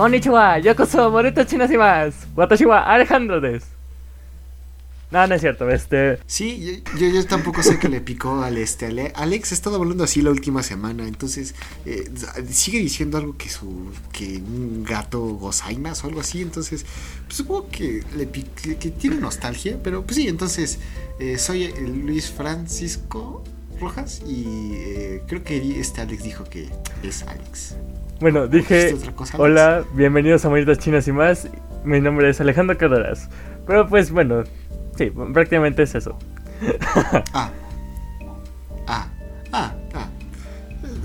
Konnichiwa, y más. Alejandro des. No, no es cierto, este... Sí, yo, tampoco sé que le picó al este. Alex ha estado hablando así la última semana, entonces eh, sigue diciendo algo que su que un gato gozaimas o algo así, entonces pues, supongo que le que, que tiene nostalgia, pero pues sí, entonces eh, soy Luis Francisco Rojas y eh, creo que este Alex dijo que es Alex. Bueno, dije, hola, bienvenidos a Moritas Chinas y más, mi nombre es Alejandro Carreras, pero pues bueno, Sí, prácticamente es eso. ah. Ah. Ah. Ah.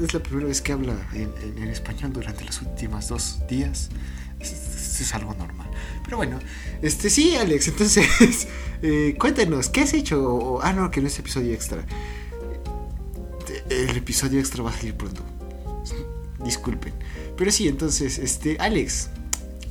Es la primera vez que habla en, español durante los últimos dos días. Es, es, algo normal. Pero bueno, este sí, Alex, entonces, eh, cuéntanos, ¿qué has hecho? ah, no, que no es episodio extra. El episodio extra va a salir pronto. Disculpen. Pero sí, entonces, este, Alex,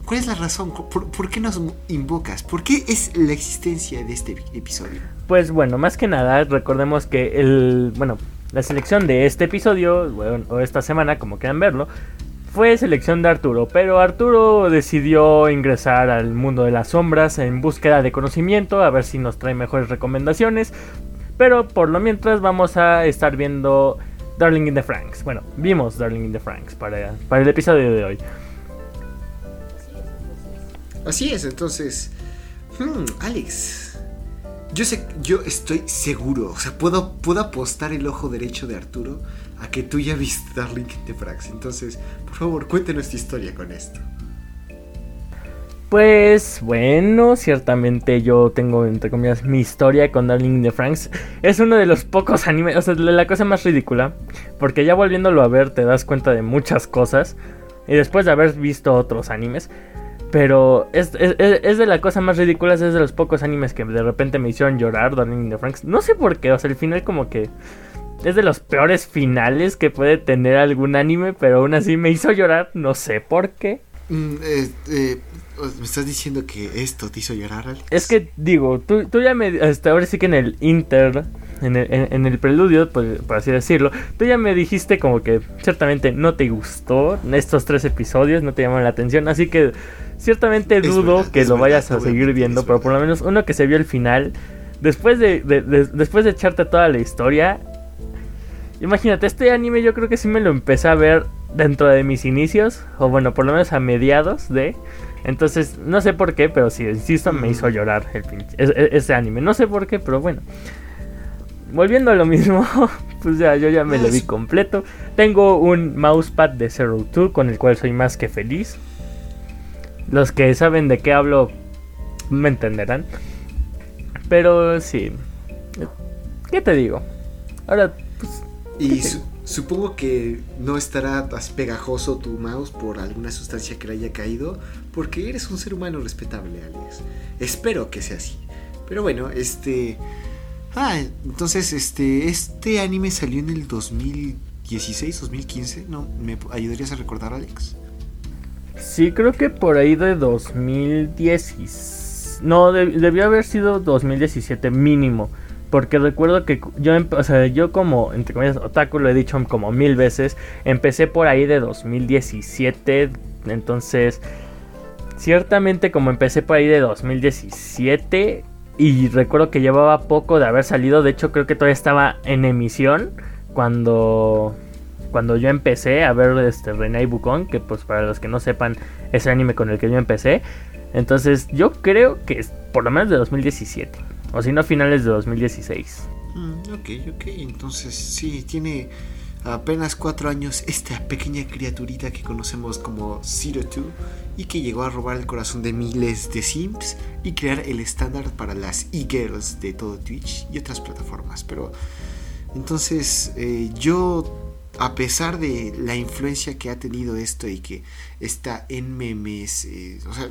¿Cuál es la razón? ¿Por, qué nos invocas? ¿Por qué es la existencia de este episodio? Pues bueno, más que nada, recordemos que el. Bueno, la selección de este episodio, o esta semana, como quieran verlo, fue selección de Arturo. Pero Arturo decidió ingresar al mundo de las sombras en búsqueda de conocimiento, a ver si nos trae mejores recomendaciones. Pero por lo mientras, vamos a estar viendo Darling in the Franks. Bueno, vimos Darling in the Franks para, para el episodio de hoy. Así es, entonces, hmm, Alex, yo sé, yo estoy seguro, o sea, puedo, puedo apostar el ojo derecho de Arturo a que tú ya viste Darling in the Franks. Entonces, por favor, cuéntanos tu historia con esto. Pues bueno, ciertamente yo tengo entre comillas mi historia con Darling in the Franks. Es uno de los pocos animes, o sea, la cosa más ridícula, porque ya volviéndolo a ver te das cuenta de muchas cosas. Y después de haber visto otros animes, pero es, de la cosa más ridícula, es de los pocos animes que de repente me hicieron llorar, Darling in the Franks. No sé por qué, o sea, el final como que es de los peores finales que puede tener algún anime, pero aún así me hizo llorar, no sé por qué. Mm, eh, ¿Me estás diciendo que esto te hizo llorar, Alex? Es que digo, tú, tú ya me... Hasta ahora sí que en el Inter en el, en, el, preludio, pues, por así decirlo, tú ya me dijiste como que ciertamente no te gustó estos tres episodios, no te llamaron la atención, así que Ciertamente dudo que lo vayas a seguir viendo, pero por lo menos uno que se vio el final, después de, después de echarte toda la historia, imagínate, este anime yo creo que sí me lo empecé a ver dentro de mis inicios, o bueno, por lo menos a mediados de... Entonces, no sé por qué, pero sí, insisto, me hizo llorar el ese, anime. No sé por qué, pero bueno. Volviendo a lo mismo, pues ya, yo ya me lo vi completo. Tengo un mousepad de Zero Two con el cual soy más que feliz. Los que saben de qué hablo me entenderán. Pero sí. ¿Qué te digo? Ahora, pues. Y supongo que no estará pegajoso tu mouse por alguna sustancia que le haya caído. Porque eres un ser humano respetable, Alex. Espero que sea así. Pero bueno, este. Ah, entonces, este. Este anime salió en el 2016, 2015. ¿No? ¿Me ayudarías a recordar, Alex? Sí, creo que por ahí de 2010. No, debió haber sido 2017 mínimo. Porque recuerdo que yo, o sea, yo como, entre comillas, otaku, lo he dicho como mil veces, empecé por ahí de 2017. Entonces, ciertamente como empecé por ahí de 2017 y recuerdo que llevaba poco de haber salido, de hecho creo que todavía estaba en emisión cuando cuando yo empecé a ver este Renai Bukon, que pues para los que no sepan es el anime con el que yo empecé. Entonces yo creo que es por lo menos de 2017, o si no finales de 2016. Mm, ok, ok, entonces sí, tiene apenas cuatro años esta pequeña criaturita que conocemos como Zero Two y que llegó a robar el corazón de miles de Sims y crear el estándar para las e-girls de todo Twitch y otras plataformas. Pero entonces eh, yo a pesar de la influencia que ha tenido esto y que está en memes, eh, o sea,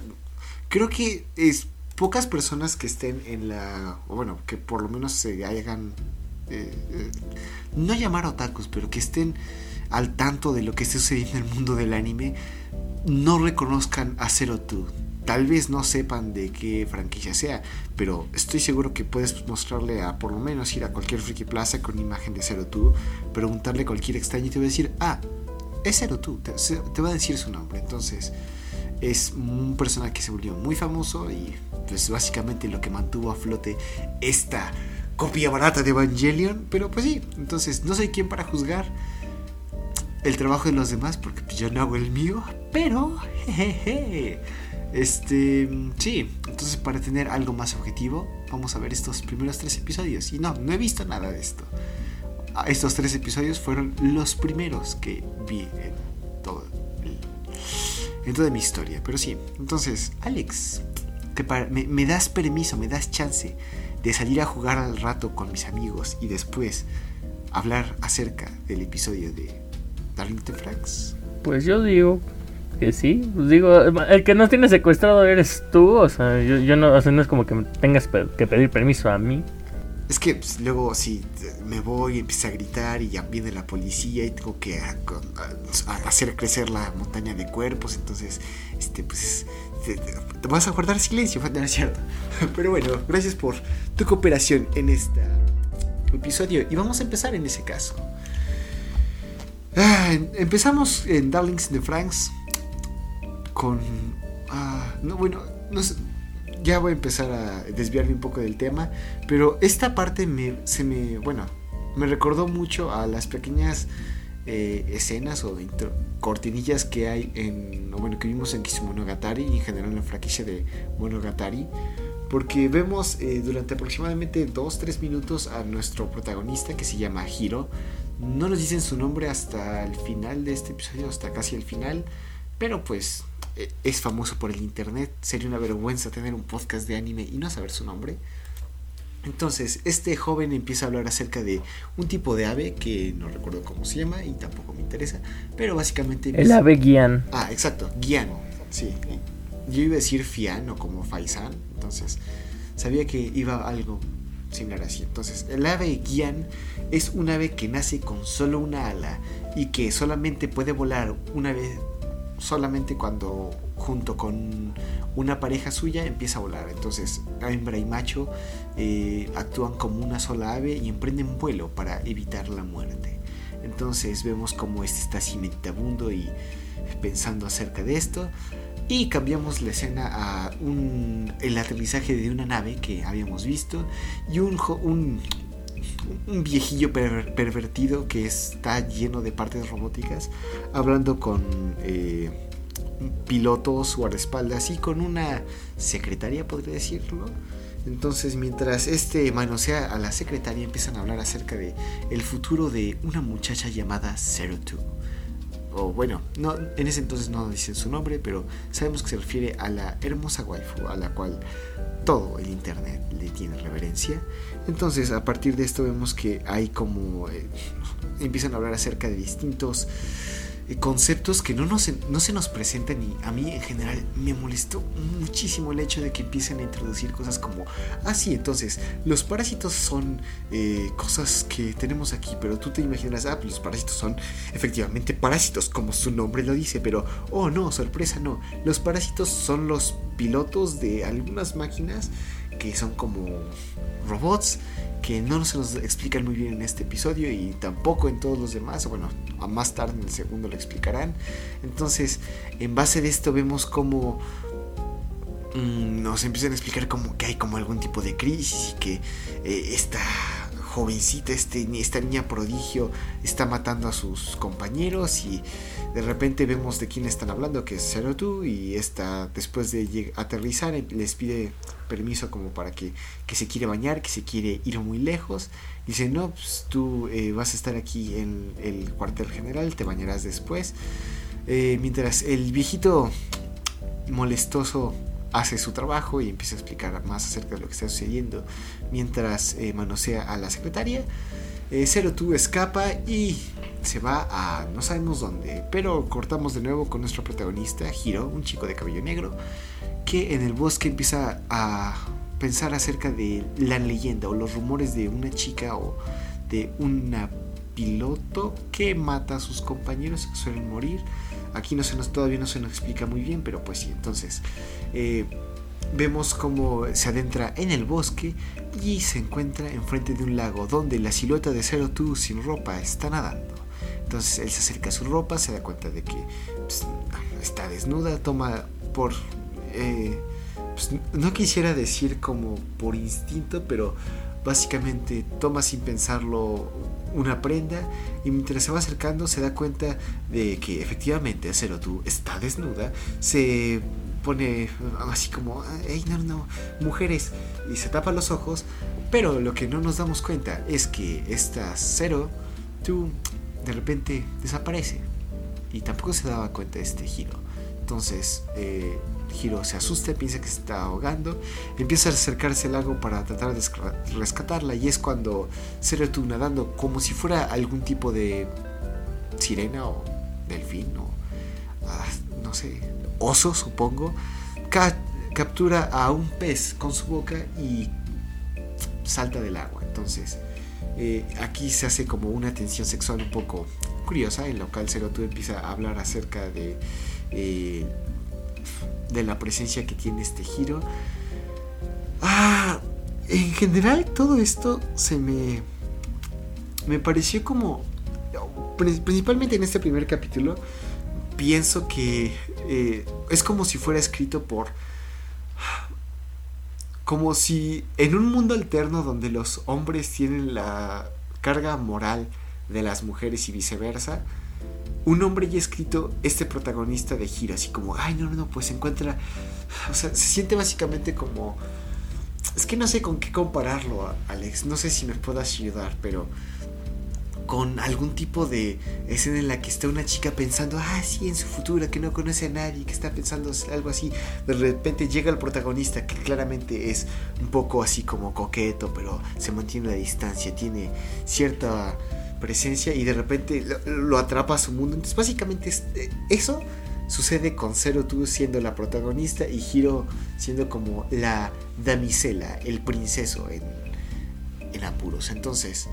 creo que es pocas personas que estén en la, bueno, que por lo menos se hagan, eh, eh, no llamar otakus, pero que estén al tanto de lo que está sucediendo en el mundo del anime, no reconozcan a Zero Two tal vez no sepan de qué franquicia sea, pero estoy seguro que puedes mostrarle a por lo menos ir a cualquier Friki Plaza con imagen de Zero Two, preguntarle a cualquier extraño y te va a decir, ah, es Zero Two, te, va a decir su nombre. Entonces, es un personaje que se volvió muy famoso y pues básicamente lo que mantuvo a flote esta copia barata de Evangelion. Pero pues sí, entonces no soy quien para juzgar el trabajo de los demás porque pues, yo no hago el mío. Pero, jejeje. Este, sí, entonces para tener algo más objetivo, vamos a ver estos primeros tres episodios. Y no, no he visto nada de esto. Ah, estos tres episodios fueron los primeros que vi en todo en toda mi historia. Pero sí, entonces, Alex, me, das permiso, me das chance de salir a jugar al rato con mis amigos y después hablar acerca del episodio de Darlington Franks? Pues yo digo que sí. Pues digo, el que no tiene secuestrado eres tú. O sea, yo, no, o sea, no es como que tengas que pedir permiso a mí. Es que pues, luego si me voy y empiezo a gritar y ya viene la policía y tengo que hacer crecer la montaña de cuerpos, entonces, este, pues, te, vas a guardar silencio, no es cierto. Pero bueno, gracias por tu cooperación en este episodio y vamos a empezar en ese caso. Ah, empezamos en Darlings in the Franks con... Ah, no, bueno, no ya voy a empezar a desviarme un poco del tema, pero esta parte me, se me, bueno, me recordó mucho a las pequeñas eh, escenas o cortinillas que hay en, bueno, que vimos en Kisumonogatari y en general en la franquicia de Monogatari, porque vemos eh, durante aproximadamente 2-3 minutos a nuestro protagonista que se llama Hiro. No nos dicen su nombre hasta el final de este episodio, hasta casi el final, pero pues eh, es famoso por el internet. Sería una vergüenza tener un podcast de anime y no saber su nombre. Entonces, este joven empieza a hablar acerca de un tipo de ave que no recuerdo cómo se llama y tampoco me interesa, pero básicamente... El ave guián. Ah, exacto, guián, sí. Yo iba a decir fian o como faisán, entonces sabía que iba algo similar así. Entonces, el ave guián es un ave que nace con solo una ala y que solamente puede volar una vez solamente cuando junto con una pareja suya empieza a volar. Entonces hembra y macho eh, actúan como una sola ave y emprenden vuelo para evitar la muerte. Entonces vemos como este está así meditabundo y pensando acerca de esto. Y cambiamos la escena a un, el aterrizaje de una nave que habíamos visto y un, un, un viejillo pervertido que está lleno de partes robóticas, hablando con eh, pilotos, guardaespaldas y con una secretaria, podría decirlo. Entonces, mientras este manosea a la secretaria, empiezan a hablar acerca de el futuro de una muchacha llamada Zero Two. O bueno, no, en ese entonces no dicen su nombre, pero sabemos que se refiere a la hermosa waifu a la cual todo el internet le tiene reverencia. Entonces, a partir de esto vemos que hay como eh, empiezan a hablar acerca de distintos conceptos que no, nos, no se nos presentan y a mí en general me molestó muchísimo el hecho de que empiecen a introducir cosas como, ah entonces los parásitos son eh, cosas que tenemos aquí, pero tú te imaginas, ah, pues los parásitos son efectivamente parásitos, como su nombre lo dice, pero, oh no, sorpresa, no, los parásitos son los pilotos de algunas máquinas que son como robots que no se nos explican muy bien en este episodio y tampoco en todos los demás. Bueno, a más tarde en el segundo lo explicarán. Entonces, en base de esto vemos como mm, nos empiezan a explicar como que hay como algún tipo de crisis y que eh, esta jovencita, este, esta niña prodigio está matando a sus compañeros y de repente vemos de quién están hablando, que es Zero y esta después de aterrizar les pide permiso como para que, que, se quiere bañar, que se quiere ir muy lejos. Dice, no, pues tú eh, vas a estar aquí en el cuartel general, te bañarás después. Eh, mientras el viejito molestoso hace su trabajo y empieza a explicar más acerca de lo que está sucediendo mientras eh, manosea a la secretaria. Zero Two escapa y se va a no sabemos dónde, pero cortamos de nuevo con nuestro protagonista, Hiro, un chico de cabello negro, que en el bosque empieza a pensar acerca de la leyenda o los rumores de una chica o de una piloto que mata a sus compañeros que suelen morir. Aquí no se nos, todavía no se nos explica muy bien, pero pues sí, entonces eh, vemos cómo se adentra en el bosque y se encuentra enfrente de un lago donde la silueta de Zero Two sin ropa está nadando. Entonces él se acerca a su ropa, se da cuenta de que pues, está desnuda, toma por... Eh, pues, no quisiera decir como por instinto, pero básicamente toma sin pensarlo una prenda y mientras se va acercando se da cuenta de que efectivamente tú está desnuda, se pone así como, hey, no, no, mujeres, y se tapa los ojos, pero lo que no nos damos cuenta es que esta Cero, tú, de repente desaparece y tampoco se daba cuenta de este giro. Entonces, eh, Hiro se asusta, piensa que se está ahogando, empieza a acercarse al lago para tratar de rescatarla y es cuando tú nadando como si fuera algún tipo de sirena o delfín o ah, no sé, oso supongo, captura a un pez con su boca y salta del agua. Entonces, eh, aquí se hace como una tensión sexual un poco curiosa, en lo cual tú empieza a hablar acerca de eh, de la presencia que tiene este giro. Ah, en general todo esto se me me pareció como principalmente en este primer capítulo pienso que eh, es como si fuera escrito por como si en un mundo alterno donde los hombres tienen la carga moral de las mujeres y viceversa un hombre ya escrito este protagonista de gira, así como, ay, no, no, no, pues se encuentra, o sea, se siente básicamente como, es que no sé con qué compararlo, Alex, no sé si me puedas ayudar, pero con algún tipo de escena en la que está una chica pensando, ah, sí, en su futuro, que no conoce a nadie, que está pensando algo así. De repente llega el protagonista, que claramente es un poco así como coqueto, pero se mantiene a distancia, tiene cierta presencia y de repente lo, atrapa a su mundo. Entonces básicamente eh, eso sucede con Zero Two siendo la protagonista y Hiro siendo como la damisela, el princeso en, en apuros. Entonces,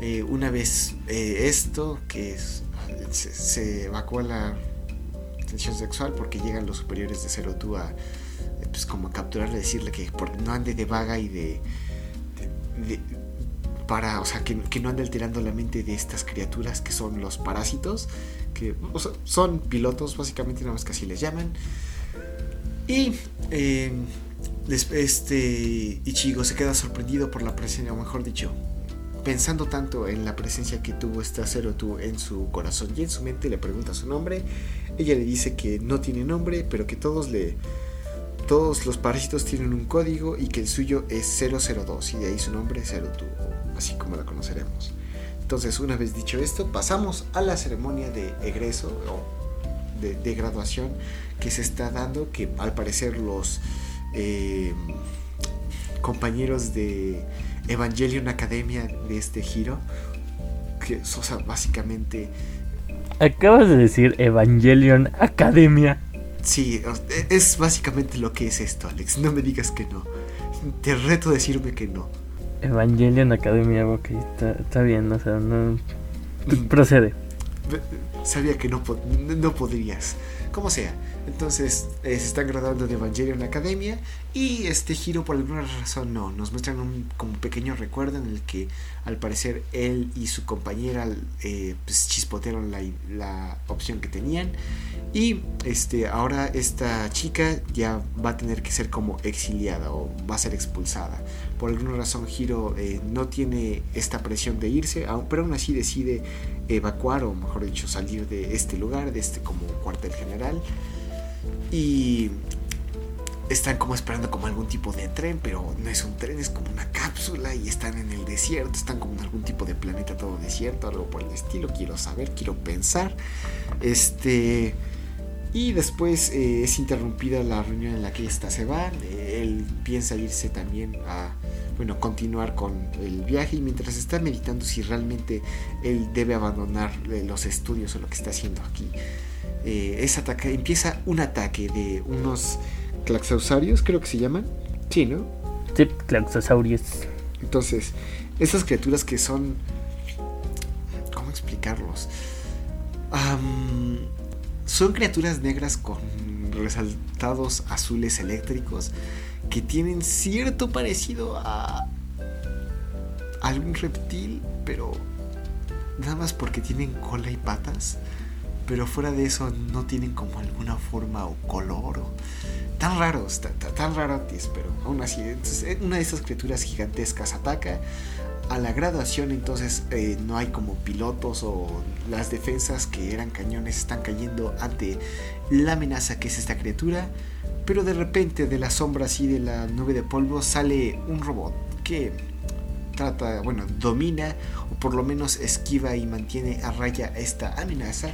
eh, una vez eh, esto, que es, se, evacúa la tensión sexual porque llegan los superiores de Zero Two a pues como capturarle, decirle que no ande de vaga y de para, o sea, que, no ande alterando la mente de estas criaturas que son los parásitos, que son pilotos, básicamente, nada más que así les llaman. Y eh, este Ichigo se queda sorprendido por la presencia, o mejor dicho, pensando tanto en la presencia que tuvo esta Zero en su corazón y en su mente, le pregunta su nombre. Ella le dice que no tiene nombre, pero que todos le todos los parásitos tienen un código y que el suyo es 002 y de ahí su nombre Zero así como la conoceremos. Entonces, una vez dicho esto, pasamos a la ceremonia de egreso o de, graduación que se está dando, que al parecer los eh, compañeros de Evangelion Academia de este giro, que, o sea, básicamente... Acabas de decir Evangelion Academia. Sí, es básicamente lo que es esto, Alex. No me digas que no. Te reto a decirme que no. Evangelion Academia, ok, está, bien, o sea, no. Procede. Sabía que no, no podrías. Como sea. Entonces eh, se están graduando de Evangelion Academia y este giro por alguna razón no. Nos muestran un como pequeño recuerdo en el que al parecer él y su compañera eh, pues, chispotearon la, la, opción que tenían y este ahora esta chica ya va a tener que ser como exiliada o va a ser expulsada. Por alguna razón Giro eh, no tiene esta presión de irse, pero aún así decide evacuar o mejor dicho salir de este lugar, de este como cuartel general. Y están como esperando como algún tipo de tren, pero no es un tren, es como una cápsula y están en el desierto, están como en algún tipo de planeta todo desierto, algo por el estilo, quiero saber, quiero pensar. Este y después eh, es interrumpida la reunión en la que esta se va, él piensa irse también a bueno, continuar con el viaje y mientras está meditando si realmente él debe abandonar eh, los estudios o lo que está haciendo aquí eh, ataque, empieza un ataque de unos claxosaurios, creo que se llaman. Sí, ¿no? Sí, claxosaurios. Entonces, esas criaturas que son... ¿Cómo explicarlos? Son criaturas negras con resaltados azules eléctricos que tienen cierto parecido a algún reptil, pero nada más porque tienen cola y patas. Pero fuera de eso no tienen como alguna forma o color tan raros, tan, tan rarotes, pero aún así, eh, una de esas criaturas gigantescas ataca a la graduación entonces eh, no hay como pilotos o las defensas que eran cañones están cayendo ante la amenaza que es esta criatura pero de repente de la sombra así de la nube de polvo sale un robot que trata, bueno, domina o por lo menos esquiva y mantiene a raya esta amenaza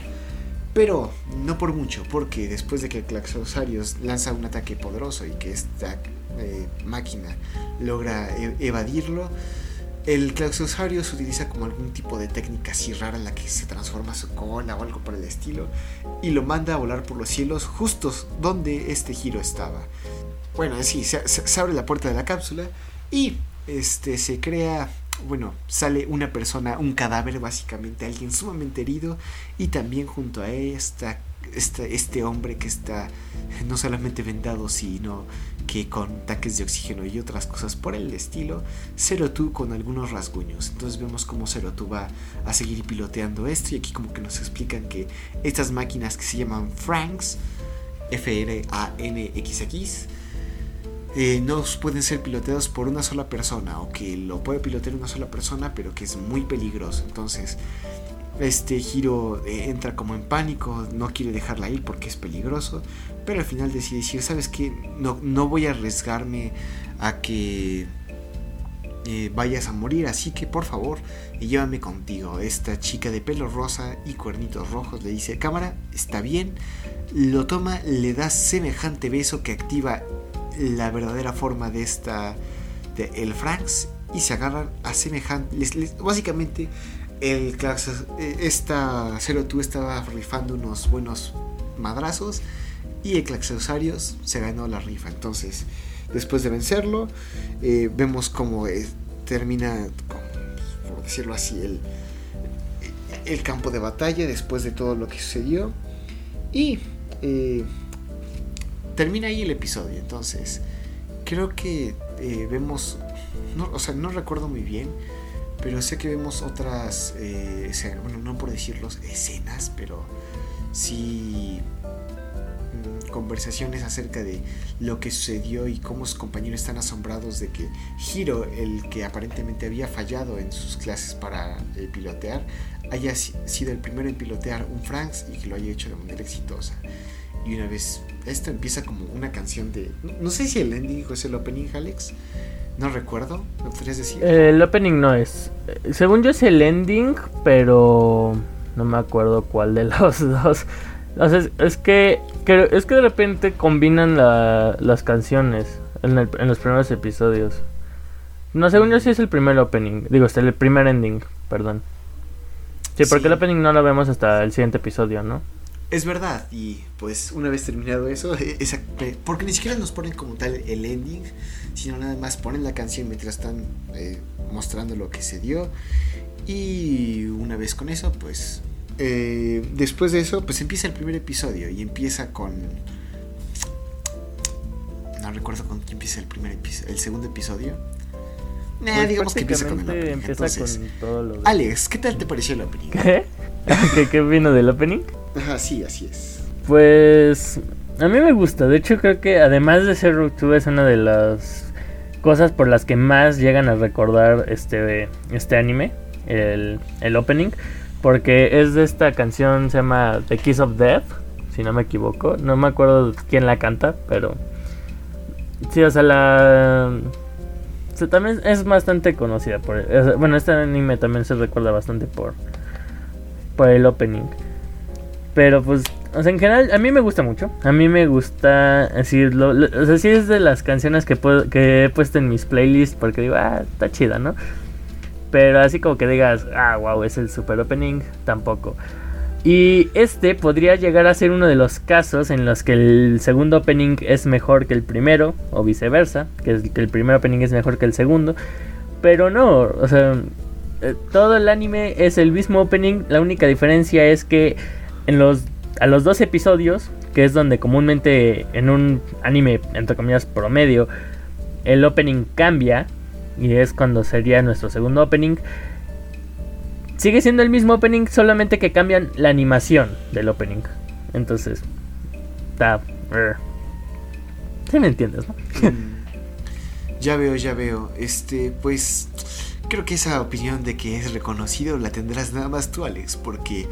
pero no por mucho, porque después de que el Claxosarios lanza un ataque poderoso y que esta eh, máquina logra e-, evadirlo, el Claxosaurio se utiliza como algún tipo de técnica así rara en la que se transforma su cola o algo por el estilo y lo manda a volar por los cielos justos donde este giro estaba. Bueno, así se, se, abre la puerta de la cápsula y este se crea, bueno, sale una persona, un cadáver básicamente, alguien sumamente herido y también junto a esta este, este hombre que está no solamente vendado, sino que con tanques de oxígeno y otras cosas por el estilo, Zero con algunos rasguños. Entonces vemos cómo Zero va a seguir piloteando esto y aquí como que nos explican que estas máquinas que se llaman Franks, F-R-A-N-X-X, eh, no pueden ser piloteados por una sola persona o que lo puede pilotear una sola persona pero que es muy peligroso. Entonces este giro eh, entra como en pánico, no quiere dejarla ir porque es peligroso, pero al final decide decir, ¿sabes qué? No, no voy a arriesgarme a que eh, vayas a morir, así que por favor, llévame contigo. Esta chica de pelo rosa y cuernitos rojos le dice, cámara, está bien, lo toma, le da semejante beso que activa la verdadera forma de esta, de el Franks, y se agarran a semejante, básicamente el eh, esta Zero Two estaba rifando unos buenos madrazos y el Claxosarios se ganó la rifa. Entonces, después de vencerlo, eh, vemos cómo eh, termina, por decirlo así, el, el campo de batalla después de todo lo que sucedió. Y termina ahí el episodio. Entonces, creo que vemos, no, o sea, no recuerdo muy bien pero sé que vemos otras, eh, bueno, no por decirlo escenas, pero sí conversaciones acerca de lo que sucedió y cómo sus compañeros están asombrados de que Hiro, el que aparentemente había fallado en sus clases para eh, pilotear, haya sido el primero en pilotear un Franks y que lo haya hecho de manera exitosa. Y una vez, esto empieza como una canción de... No sé si el ending es el opening, Alex, no recuerdo, ¿me podrías decir? el opening no es. Según yo es el ending, pero no me acuerdo cuál de los dos. es que, es que de repente combinan las canciones en, los primeros episodios. No, según yo sí es el primer opening. Digo, es el primer ending, perdón. Sí, porque el opening no lo vemos hasta el siguiente episodio, ¿no? Es verdad, y pues una vez terminado eso, esa, porque ni siquiera nos ponen como tal el ending, sino nada más ponen la canción mientras están eh, mostrando lo que se dio. Y una vez con eso, pues eh, después de eso, pues empieza el primer episodio y empieza con... No recuerdo con qué empieza el primer episodio, el segundo episodio. Nah, digamos que empieza con el Empieza con todo lo Alex, ¿qué tal te pareció el opening? ¿Qué? ¿Qué, qué vino del opening? Ajá, sí, así es. Pues a mí me gusta. De hecho, creo que además de ser Rupture es una de las cosas por las que más llegan a recordar este, este anime, el, el opening. Porque es de esta canción, se llama The Kiss of Death, si no me equivoco. No me acuerdo quién la canta, pero... Sí, o sea, la... también es bastante conocida por... Bueno, este anime también se recuerda bastante por... Por el opening. Pero pues, o sea, en general, a mí me gusta mucho. A mí me gusta, así, o sea, sí es de las canciones que, puedo, que he puesto en mis playlists porque digo, ah, está chida, ¿no? Pero así como que digas, ah, wow, es el super opening, tampoco. Y este podría llegar a ser uno de los casos en los que el segundo opening es mejor que el primero, o viceversa, que, el primer opening es mejor que el segundo. Pero no, o sea, eh, todo el anime es el mismo opening, la única diferencia es que en los, a los dos episodios, que es donde comúnmente en un anime, entre comillas, promedio, el opening cambia, y es cuando sería nuestro segundo opening, sigue siendo el mismo opening, solamente que cambian la animación del opening. Entonces, está. ¿Sí me entiendes, no? Mm, ya veo, ya veo. Este, pues. Creo que esa opinión de que es reconocido la tendrás nada más tú, Alex, porque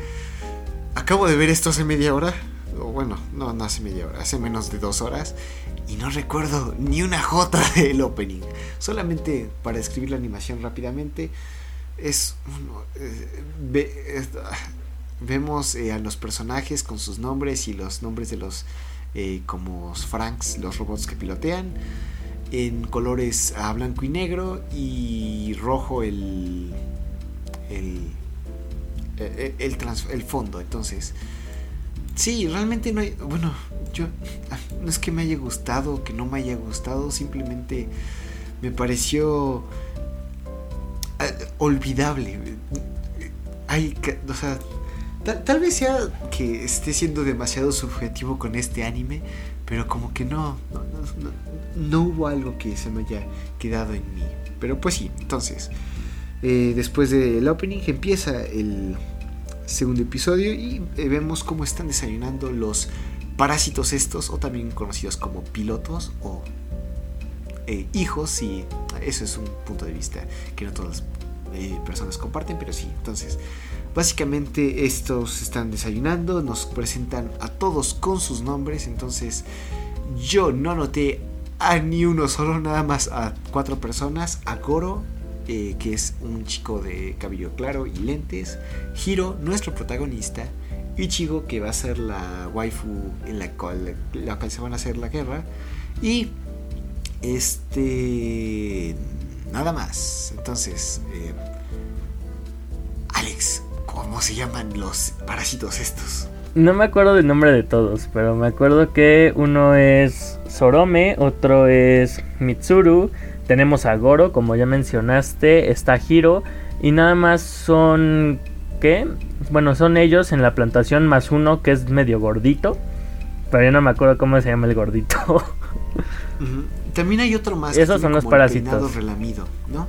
acabo de ver esto hace media hora. O bueno, no, no hace media hora, hace menos de dos horas. Y no recuerdo ni una jota del opening. Solamente para escribir la animación rápidamente. Es. Eh, vemos eh, a los personajes con sus nombres y los nombres de los. Eh, como Franks, los robots que pilotean en colores a blanco y negro y rojo el el el, el, fondo entonces sí realmente no hay bueno yo ah, no es que me haya gustado que no me haya gustado simplemente me pareció ah, olvidable hay o sea tal vez sea que esté siendo demasiado subjetivo con este anime pero como que no no, hubo algo que se me haya quedado en mí. Pero pues sí, entonces, eh, después del opening empieza el segundo episodio y eh, vemos cómo están desayunando los parásitos estos, o también conocidos como pilotos o eh, hijos, y eso es un punto de vista que no todas las personas comparten, pero sí, entonces Básicamente estos están desayunando, nos presentan a todos con sus nombres, entonces yo no noté a ni uno solo, nada más a cuatro personas, a Goro, eh, que es un chico de cabello claro y lentes, Hiro, nuestro protagonista, Ichigo, que va a ser la waifu en la cual, se van a hacer la guerra, y este... Nada más. Entonces, eh, Alex, ¿Cómo se llaman los parásitos estos? No me acuerdo del nombre de todos, pero me acuerdo que uno es Sorome, otro es Mitsuru, tenemos a Goro, como ya mencionaste, está Hiro, y nada más son... ¿Qué? Bueno, son ellos en la plantación más uno que es medio gordito, pero yo no me acuerdo cómo se llama el gordito. También hay otro más. Esos son los parásitos. relamido, ¿no?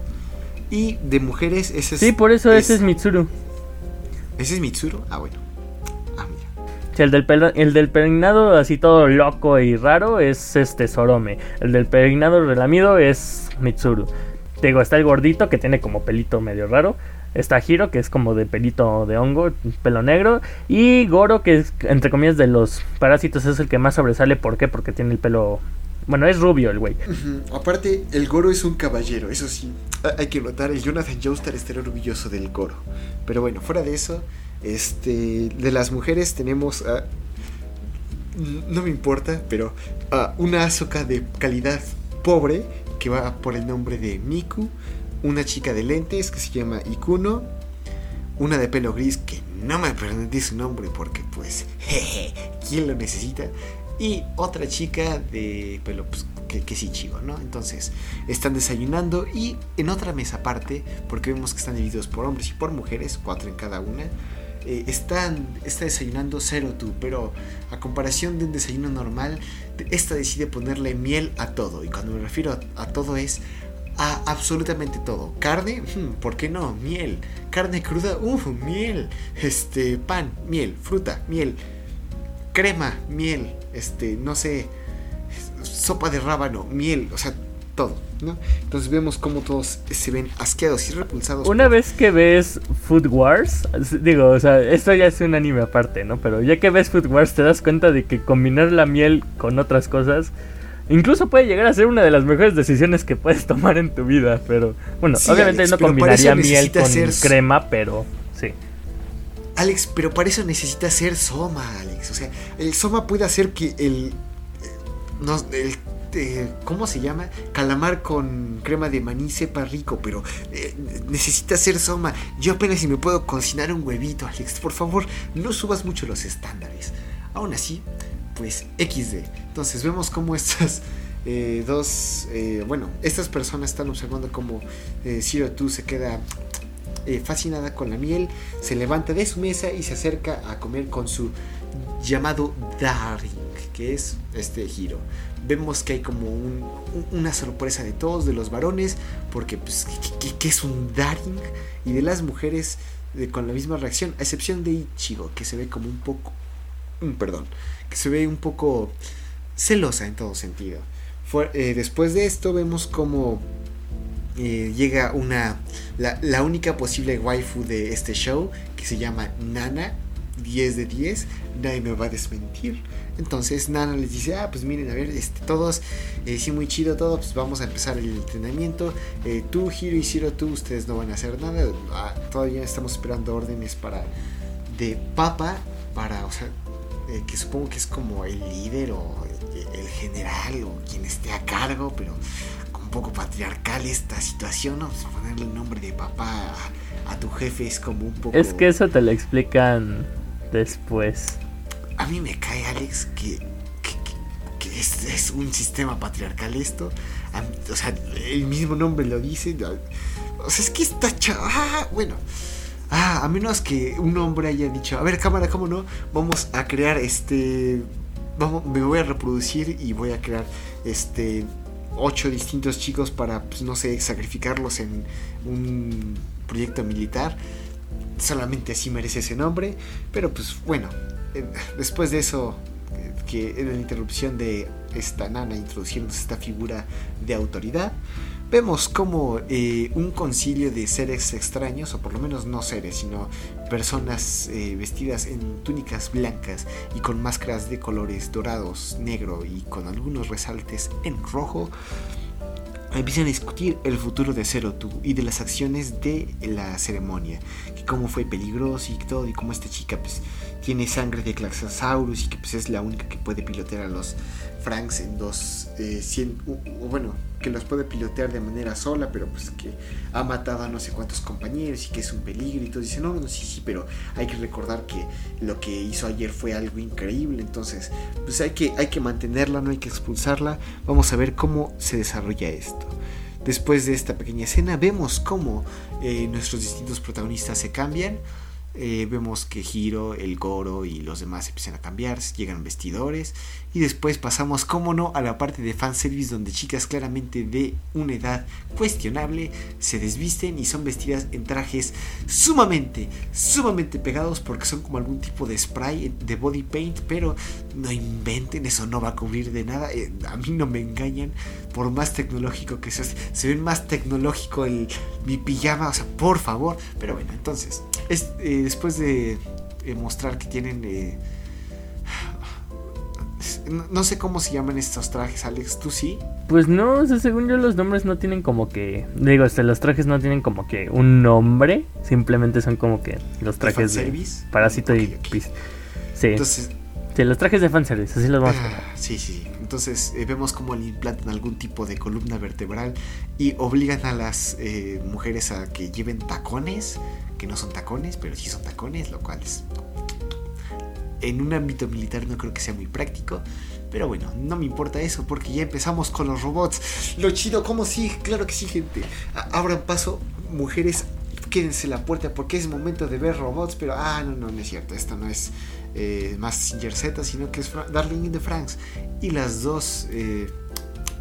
Y de mujeres ese es... Sí, por eso ese es Mitsuru. ¿Ese es Mitsuru? Ah, bueno. Ah, mira. el, del el del peinado así todo loco y raro es este Sorome. El del peinado relamido es Mitsuru. Digo, está el gordito que tiene como pelito medio raro. Está Hiro, que es como de pelito de hongo, pelo negro. Y Goro, que es, entre comillas, de los parásitos, es el que más sobresale. ¿Por qué? Porque tiene el pelo. Bueno, es rubio el güey. Aparte, el Goro es un caballero, eso sí. Hay que notar, el Jonathan Joestar está orgulloso del Goro. Pero bueno, fuera de eso, este, de las mujeres tenemos a, no me importa, pero una Azoka de calidad pobre que va por el nombre de Miku, una chica de lentes que se llama Ikuno, una de pelo gris que no me aprendí su nombre porque pues, jeje, ¿quién lo necesita? Y otra chica de pelo pues, que, sí chivo, ¿no? Entonces, están desayunando y en otra mesa aparte, porque vemos que están divididos por hombres y por mujeres, cuatro en cada una, eh, están, está desayunando Zero tú, pero a comparación de un desayuno normal, esta decide ponerle miel a todo. Y cuando me refiero a, todo es a absolutamente todo. Carne, hmm, ¿por qué no? Miel. Carne cruda, uff, miel. Este, pan, miel. Fruta, miel. Crema, miel. Este, no sé sopa de rábano, miel, o sea, todo, ¿no? Entonces vemos cómo todos se ven asqueados y repulsados. Una vez que ves Food Wars, digo, o sea, esto ya es un anime aparte, ¿no? Pero ya que ves Food Wars te das cuenta de que combinar la miel con otras cosas incluso puede llegar a ser una de las mejores decisiones que puedes tomar en tu vida, pero bueno, obviamente no combinaría miel con crema, pero sí. Alex, pero para eso necesita ser Soma, Alex. O sea, el Soma puede hacer que el no, el, eh, ¿cómo se llama? Calamar con crema de maní sepa rico, pero eh, necesita ser soma. Yo apenas si me puedo cocinar un huevito, Alex. Por favor, no subas mucho los estándares. Aún así, pues XD. Entonces vemos cómo estas eh, dos, bueno, estas personas están observando cómo Zero Two se queda fascinada con la miel, se levanta de su mesa y se acerca a comer con su llamado Daring, que es este giro. Vemos que hay como una sorpresa de todos, de los varones, porque pues, ¿qué, es un Daring? Y de las mujeres, con la misma reacción, a excepción de Ichigo, que se ve como un poco, mm, perdón, que se ve un poco celosa en todo sentido. Eh, después de esto vemos como eh, llega una la, única posible waifu de este show que se llama Nana 10 de 10 nadie me va a desmentir. Entonces Nana les dice ah pues miren a ver este, todos eh, sí muy chido todo pues vamos a empezar el entrenamiento. Eh, tú Hiro y Shiro tú ustedes no van a hacer nada. Ah, todavía estamos esperando órdenes para de Papa para o sea que supongo que es como el líder o el general o quien esté a cargo pero poco patriarcal esta situación, ¿no? Pues ponerle el nombre de papá a, tu jefe es como un poco... Es que eso te lo explican después. A mí me cae, Alex, que, que, es, un sistema patriarcal esto. o sea, el mismo nombre lo dice. O sea, es que está Ah, bueno. Ah, a menos que un hombre haya dicho, a ver, cámara, ¿cómo no? Vamos a crear este... Vamos, me voy a reproducir y voy a crear este ocho distintos chicos para, pues, no sé, sacrificarlos en un proyecto militar. Solamente así merece ese nombre. Pero pues bueno, después de eso, eh, que en la interrupción de esta nana introduciendo esta figura de autoridad, vemos como eh, un concilio de seres extraños, o por lo menos no seres, sino personas eh, vestidas en túnicas blancas y con máscaras de colores dorados, negro y con algunos resaltes en rojo, empiezan a discutir el futuro de Zero Two y de las acciones de la ceremonia, que cómo fue peligroso y todo, y cómo esta chica pues tiene sangre de Claxosaurus y que pues es la única que puede pilotear a los Franks en dos, eh, o bueno, que los puede pilotear de manera sola, pero pues que ha matado a no sé cuántos compañeros y que es un peligro y todo. Dice, no, no, sí, sí, pero hay que recordar que lo que hizo ayer fue algo increíble, entonces pues hay que, hay que mantenerla, no hay que expulsarla. Vamos a ver cómo se desarrolla esto. Después de esta pequeña escena vemos cómo eh, nuestros distintos protagonistas se cambian. Eh, vemos que Hiro, el Goro y los demás empiezan a cambiar, llegan vestidores y después pasamos, como no, a la parte de fanservice donde chicas claramente de una edad cuestionable se desvisten y son vestidas en trajes sumamente, sumamente pegados porque son como algún tipo de spray de body paint, pero no inventen, eso no va a cubrir de nada, eh, a mí no me engañan, por más tecnológico que sea, se ve más tecnológico el, mi pijama, o sea, por favor, pero bueno, entonces... Eh, después de mostrar que tienen... Eh, no, sé cómo se llaman estos trajes, Alex, ¿tú sí? Pues no, o sea, según yo los nombres no tienen como que... Digo, este, los trajes no tienen como que un nombre, simplemente son como que los trajes de, Parásito y... Sí. Entonces... Sí, los trajes de fanservice, así los vamos a ah, Sí, sí. Entonces eh, vemos cómo le implantan algún tipo de columna vertebral y obligan a las mujeres a que lleven tacones que no son tacones, pero sí son tacones, lo cual es... En un ámbito militar no creo que sea muy práctico, pero bueno, no me importa eso porque ya empezamos con los robots. Lo chido, ¿cómo sí? Claro que sí, gente. Abran paso, mujeres, quédense la puerta porque es momento de ver robots, pero ah, no, no, no es cierto, esto no es eh, más Singer Z, sino que es Darling in the Franks. Y las dos eh,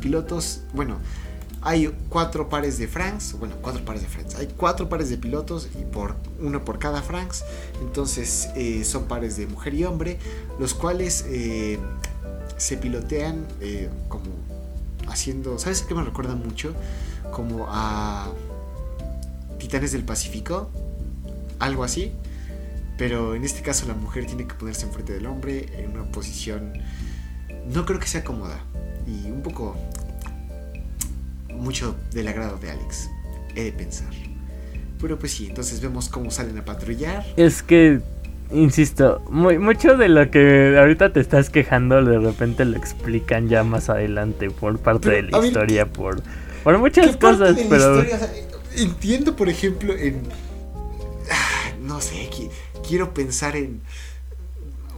pilotos, bueno, hay cuatro pares de Franks, bueno, cuatro pares de Franks, hay cuatro pares de pilotos y por uno por cada Franks, entonces eh, son pares de mujer y hombre, los cuales eh, se pilotean como haciendo, ¿sabes qué me recuerda mucho? Como a Titanes del Pacífico, algo así, pero en este caso la mujer tiene que ponerse enfrente del hombre en una posición, no creo que sea cómoda y un poco mucho del agrado de Alex, he de pensar. Pero pues sí, entonces vemos cómo salen a patrullar. Es que, insisto, muy, mucho de lo que ahorita te estás quejando, de repente lo explican ya más adelante por parte de la historia, por, por muchas cosas. pero entiendo, por ejemplo, en... Ah, no sé, quiero pensar en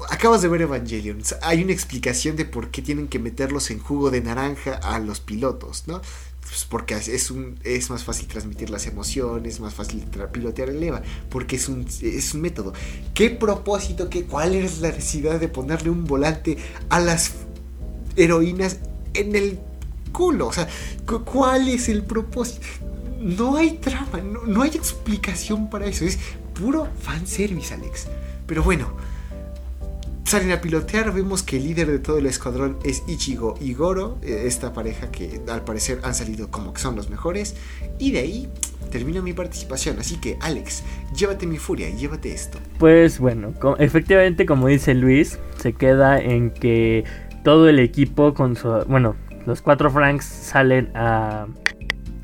acabas de ver Evangelion. Hay una explicación de por qué tienen que meterlos en jugo de naranja a los pilotos, ¿no? Pues porque es, un, es más fácil transmitir las emociones, más fácil pilotear el EVA, porque es un, es un método. ¿Qué propósito, qué, cuál es la necesidad de ponerle un volante a las heroínas en el culo? O sea, ¿cuál es el propósito? No hay trama, no, hay explicación para eso. Es puro fanservice, Alex. Pero bueno, salen a pilotear, vemos que el líder de todo el escuadrón es Ichigo y Goro, eh, esta pareja que al parecer han salido como que son los mejores, y de ahí termino mi participación, así que Alex, llévate mi furia y llévate esto. Pues bueno, efectivamente como dice Luis, se queda en que todo el equipo con su, bueno, los cuatro Franks salen a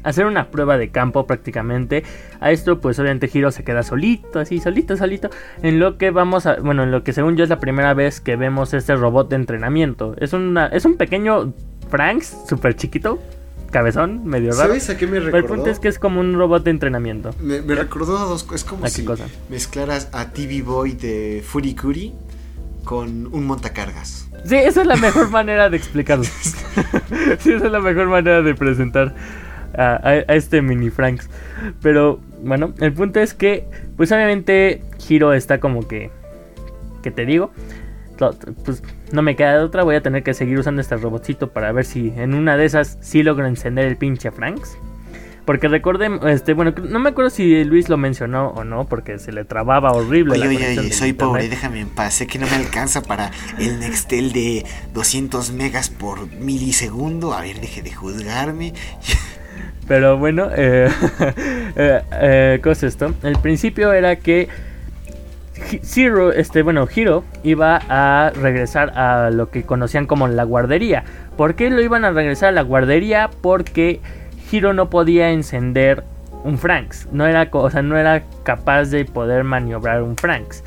hacer una prueba de campo prácticamente. A esto pues obviamente Hiro se queda solito, así solito, solito. En lo que vamos a, bueno, en lo que según yo es la primera vez que vemos este robot de entrenamiento. Es, una, es un pequeño Franks, súper chiquito, cabezón, medio raro. ¿Sabes a qué me recordó? el punto es que es como un robot de entrenamiento. Me, recordó a dos cosas. Es como si mezclaras a TV Boy de Furikuri con un montacargas. Sí, esa es la mejor manera de explicarlo. sí, esa es la mejor manera de presentar a, este mini Franks. Pero bueno, el punto es que, pues obviamente Hiro está como que, que te digo, pues no me queda de otra, voy a tener que seguir usando este robotcito para ver si en una de esas sí logro encender el pinche Franks. Porque recuerden, este, bueno, no me acuerdo si Luis lo mencionó o no, porque se le trababa horrible. Oye, oye, oye, soy pobre, déjame en paz. Sé que no me alcanza para el Nextel de 200 megas por milisegundo. A ver, deje de juzgarme. Pero bueno, eh, eh, eh, ¿qué es esto? El principio era que Zero, este, bueno, Hiro iba a regresar a lo que conocían como la guardería. ¿Por qué lo iban a regresar a la guardería? Porque Hiro no podía encender un Franks. No era, o sea, no era capaz de poder maniobrar un Franks.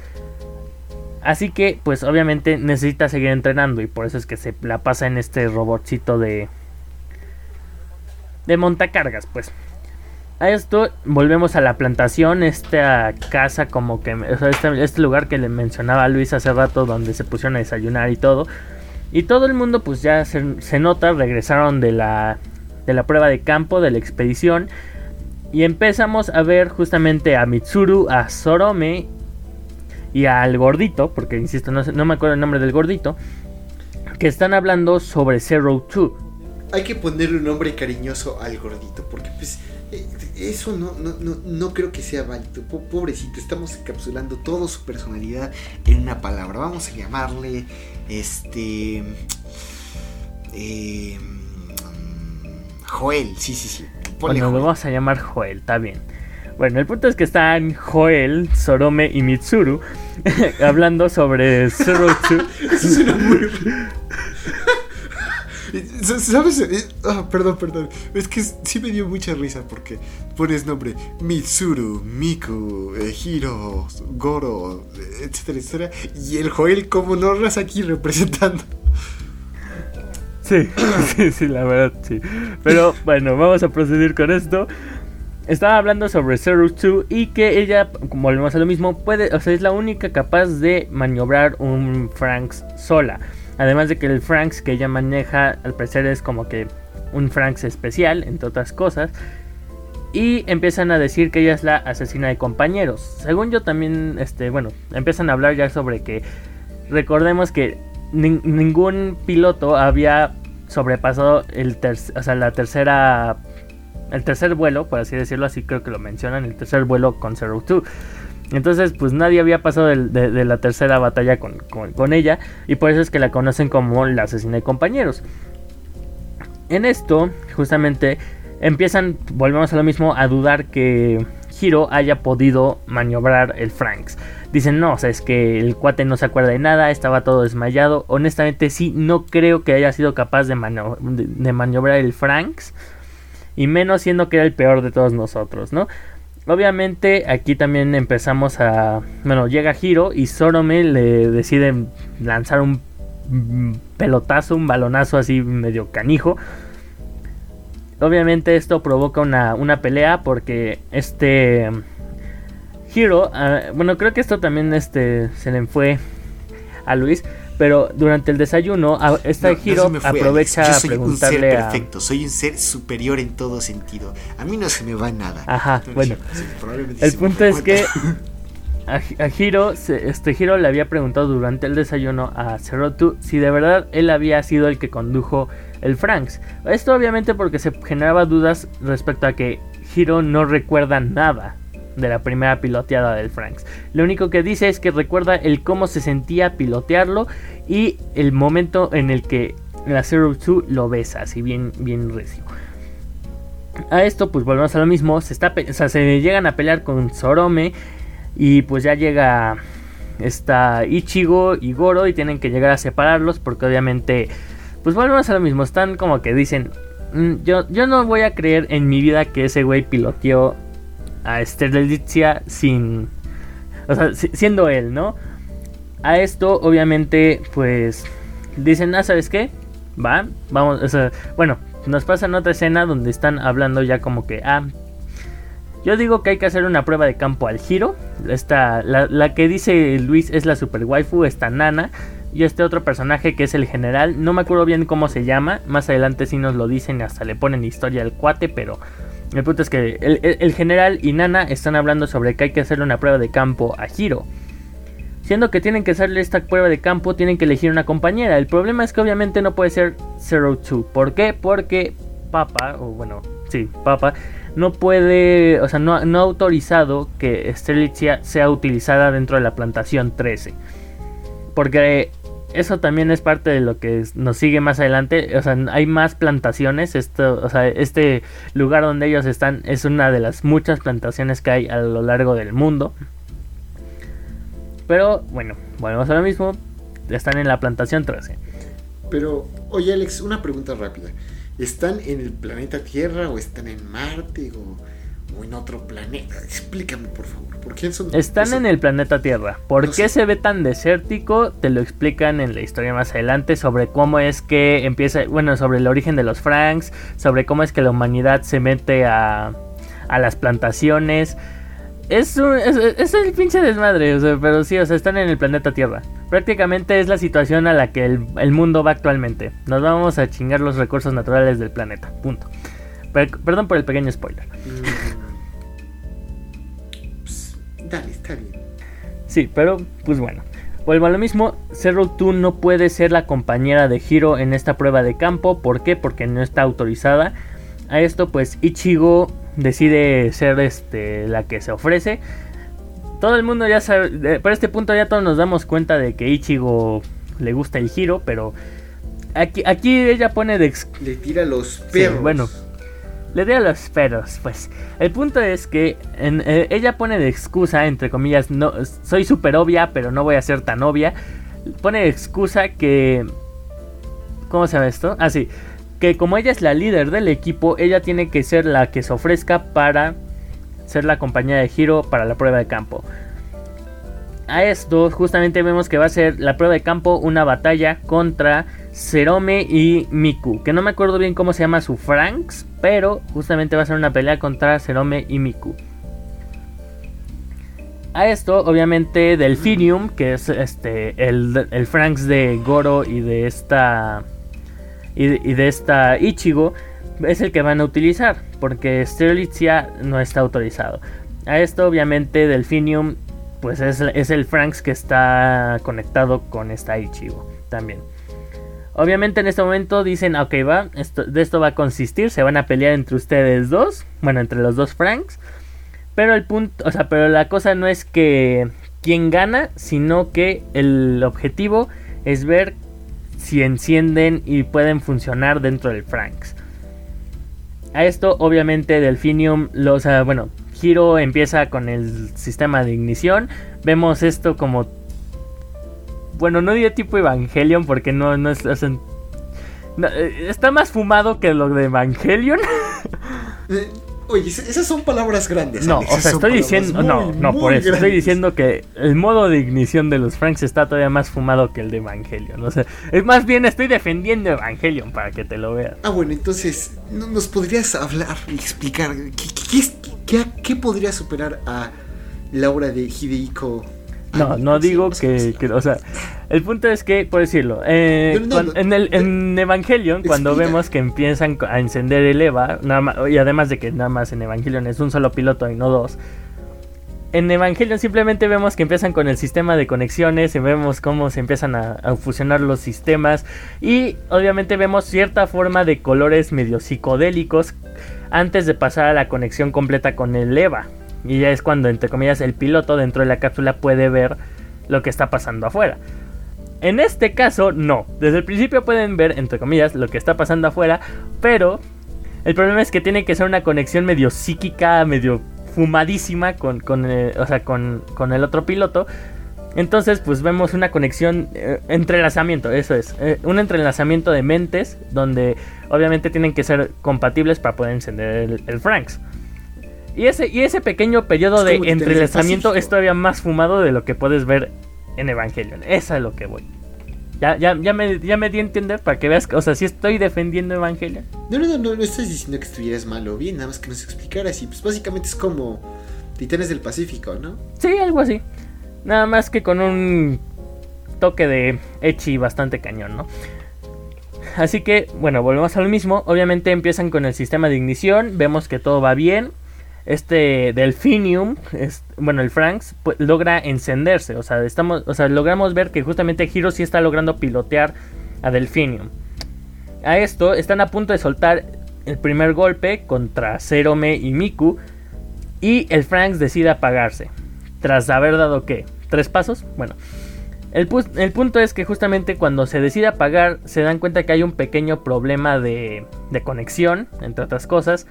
Así que, pues obviamente necesita seguir entrenando y por eso es que se la pasa en este robotcito de, de montacargas, pues. A esto volvemos a la plantación, esta casa como que, este, este, lugar que le mencionaba a Luis hace rato donde se pusieron a desayunar y todo. Y todo el mundo pues ya se, nota, regresaron de la, de la prueba de campo, de la expedición. Y empezamos a ver justamente a Mitsuru, a Sorome y al gordito, porque insisto, no, no me acuerdo el nombre del gordito, que están hablando sobre Zero Two hay que ponerle un nombre cariñoso al gordito, porque pues eh, eso no, no, no, creo que sea válido. Pobrecito, estamos encapsulando toda su personalidad en una palabra. Vamos a llamarle este... Eh, Joel, sí, sí, sí. bueno, lo vamos a llamar Joel, está bien. Bueno, el punto es que están Joel, Sorome y Mitsuru hablando sobre Zero Eso suena muy... ¿Sabes? Eh, ah, perdón, perdón. Es que sí me dio mucha risa porque pones nombre Mitsuru, Miku, eh, Hiro, Goro, etcétera, etcétera. Y el Joel como Norras aquí representando. Sí, sí, sí, la verdad, sí. Pero bueno, vamos a proceder con esto. Estaba hablando sobre Zero 2 y que ella, como volvemos a lo mismo, puede, o sea, es la única capaz de maniobrar un Franks sola. Además de que el Franks que ella maneja al parecer es como que un Franks especial, entre otras cosas. Y empiezan a decir que ella es la asesina de compañeros. Según yo también, este, bueno, empiezan a hablar ya sobre que recordemos que ningún piloto había sobrepasado el o sea, la tercera el tercer vuelo, por así decirlo, así creo que lo mencionan, el tercer vuelo con Zero Two. Entonces, pues nadie había pasado de, la tercera batalla con, ella. Y por eso es que la conocen como la asesina de compañeros. En esto, justamente, empiezan, volvemos a lo mismo, a dudar que Hiro haya podido maniobrar el Franks. Dicen, no, o sea, es que el cuate no se acuerda de nada, estaba todo desmayado. Honestamente, sí, no creo que haya sido capaz de, de maniobrar el Franks. Y menos siendo que era el peor de todos nosotros, ¿no? Obviamente aquí también empezamos a... Bueno, llega Hiro y Sorome le decide lanzar un pelotazo, un balonazo así medio canijo. Obviamente esto provoca una, una pelea porque este Hiro, ah, bueno creo que esto también este, se le fue a Luis, pero durante el desayuno, esta giro aprovecha a preguntarle un ser perfecto, soy un ser superior en todo sentido. A mí no se me va nada. Ajá, bueno. el punto es que a, Hiro, este Hiro le había preguntado durante el desayuno a Zerotu si de verdad él había sido el que condujo el Franks. Esto obviamente porque se generaba dudas respecto a que Hiro no recuerda nada de la primera piloteada del Franks. Lo único que dice es que recuerda el cómo se sentía pilotearlo y el momento en el que la Zero Two lo besa, así bien, bien recio. A esto, pues volvemos a lo mismo. Se, está, o sea, se llegan a pelear con Sorome. Y pues ya llega está Ichigo y Goro. Y tienen que llegar a separarlos. Porque obviamente, pues volvemos a lo mismo. Están como que dicen: mm, yo, yo no voy a creer en mi vida que ese güey piloteó a Sterlitzia sin. O sea, siendo él, ¿no? A esto, obviamente, pues dicen: Ah, ¿sabes qué? Va, vamos, bueno, nos pasan otra escena donde están hablando ya como que, ah, yo digo que hay que hacer una prueba de campo al giro. Esta, la, que dice Luis es la super waifu, esta nana. Y este otro personaje que es el general, no me acuerdo bien cómo se llama. Más adelante sí nos lo dicen hasta le ponen historia al cuate, pero el punto es que el, general y Nana están hablando sobre que hay que hacer una prueba de campo a giro. Siendo que tienen que hacerle esta prueba de campo, tienen que elegir una compañera. El problema es que obviamente no puede ser Zero Two. ¿Por qué? Porque Papa, o bueno, sí, Papa, no puede, o sea, no, ha autorizado que Strelitzia sea utilizada dentro de la plantación 13. Porque eso también es parte de lo que nos sigue más adelante. O sea, hay más plantaciones. Esto, o sea, este lugar donde ellos están es una de las muchas plantaciones que hay a lo largo del mundo. Pero bueno, volvemos a lo mismo. Están en la plantación 13. Pero, oye Alex, una pregunta rápida. ¿Están en el planeta Tierra o están en Marte o, en otro planeta? Explícame, por favor. ¿Por qué son, están en el planeta Tierra. ¿Por qué se ve tan desértico? Te lo explican en la historia más adelante sobre cómo es que empieza, bueno, sobre el origen de los Franks, sobre cómo es que la humanidad se mete a, a las plantaciones es, es, el pinche desmadre, o sea, pero sí, o sea, están en el planeta Tierra. Prácticamente es la situación a la que el, mundo va actualmente. Nos vamos a chingar los recursos naturales del planeta, punto. perdón por el pequeño spoiler. Mm. Dale, está bien. Sí, pero pues bueno. Vuelvo a lo mismo, Zero Two no puede ser la compañera de Hiro en esta prueba de campo. ¿Por qué? Porque no está autorizada. A esto pues Ichigo decide ser este la que se ofrece. Todo el mundo ya sabe, por este punto ya todos nos damos cuenta de que Ichigo le gusta el giro, pero aquí, aquí ella pone de... Le tira los perros. bueno, le tira los perros, pues. El punto es que eh, ella pone de excusa, entre comillas, no, soy súper obvia, pero no voy a ser tan obvia. Pone de excusa que... ¿Cómo se llama esto? Ah, sí que como ella es la líder del equipo, ella tiene que ser la que se ofrezca para ser la compañía de giro para la prueba de campo. A esto justamente vemos que va a ser la prueba de campo una batalla contra Serome y Miku, que no me acuerdo bien cómo se llama su Franks, pero justamente va a ser una pelea contra Serome y Miku. A esto, obviamente, Delphinium, que es este el, el Franks de Goro y de esta y, de esta Ichigo es el que van a utilizar, porque Sterlitzia no está autorizado. A esto obviamente Delphinium pues es, el Franks que está conectado con esta Ichigo también. Obviamente en este momento dicen, ok va, de esto va a consistir, se van a pelear entre ustedes dos, bueno, entre los dos Franks. Pero el punto, o sea, pero la cosa no es que quién gana, sino que el objetivo es ver si encienden y pueden funcionar dentro del Franks. A esto obviamente Delphinium, lo, o bueno, Hiro empieza con el sistema de ignición. Vemos esto como... Bueno, no diría tipo Evangelion porque no, no es... Eh, está más fumado que lo de Evangelion. Eh, Oye, esas son palabras grandes. No, o sea, estoy diciendo. no, no, por eso. Estoy diciendo que el modo de ignición de los Franks está todavía más fumado que el de Evangelion. O sea, es más bien estoy defendiendo Evangelion para que te lo veas. Ah, bueno, entonces, ¿nos podrías hablar y explicar qué, qué, qué podría superar a la obra de Hidehiko no, no digo que, o sea, el punto es que, por decirlo, eh, en, el, en Evangelion, cuando vemos que empiezan a encender el EVA, nada y además de que nada más en Evangelion es un solo piloto y no dos, en Evangelion simplemente vemos que empiezan con el sistema de conexiones y vemos cómo se empiezan a, a, fusionar los sistemas y obviamente vemos cierta forma de colores medio psicodélicos antes de pasar a la conexión completa con el EVA Y ya es cuando, entre comillas, el piloto dentro de la cápsula puede ver lo que está pasando afuera. En este caso, no. Desde el principio pueden ver, entre comillas, lo que está pasando afuera, pero el problema es que tiene que ser una conexión medio psíquica, medio fumadísima con, con, o sea, con, con el otro piloto. Entonces, pues vemos una conexión, eh, entrelazamiento, eso es, eh, un entrelazamiento de mentes donde obviamente tienen que ser compatibles para poder encender el, Franks. Y ese, y ese pequeño periodo de entrelazamiento es todavía más fumado de lo que puedes ver en Evangelion. Esa es lo que voy. Ya, ya, ya, me, ya me di a entender para que veas, o sea, si estoy defendiendo Evangelion. No, no, no, no, no estás diciendo que estuvieras malo bien, nada más que nos explicaras. Y pues básicamente es como Titanes del Pacífico, ¿no? Sí, algo así. Nada más que con un toque de Echi bastante cañón, ¿no? Así que, bueno, volvemos a lo mismo. Obviamente empiezan con el sistema de ignición. Vemos que todo va bien. Este Delphinium, es, bueno, el Franks, pues, logra encenderse. O sea, estamos, o sea, logramos ver que justamente Hiro sí está logrando pilotear a Delphinium. A esto están a punto de soltar el primer golpe contra Zerome y Miku. Y el Franks decide apagarse tras haber dado qué, tres pasos. Bueno, el, el, punto es que justamente cuando se decide apagar se dan cuenta que hay un pequeño problema de, de conexión, entre otras cosas.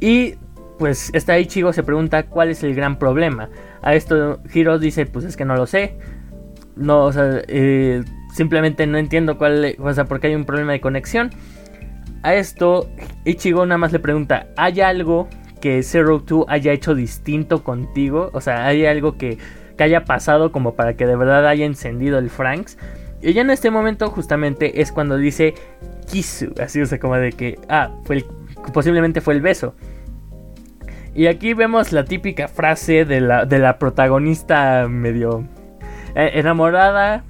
Y pues esta Ichigo se pregunta cuál es el gran problema. A esto Hiro dice, pues es que no lo sé. No, o sea, eh, simplemente no entiendo cuál, o sea, porque hay un problema de conexión. A esto Ichigo nada más le pregunta, ¿hay algo que Zero Two haya hecho distinto contigo. O sea, hay algo que, que haya pasado como para que de verdad haya encendido el Franks. Y ya en este momento justamente es cuando dice Kisu. Así, o sea, como de que, ah, fue posiblemente fue el beso. Y aquí vemos la típica frase de la, de la protagonista medio eh, enamorada,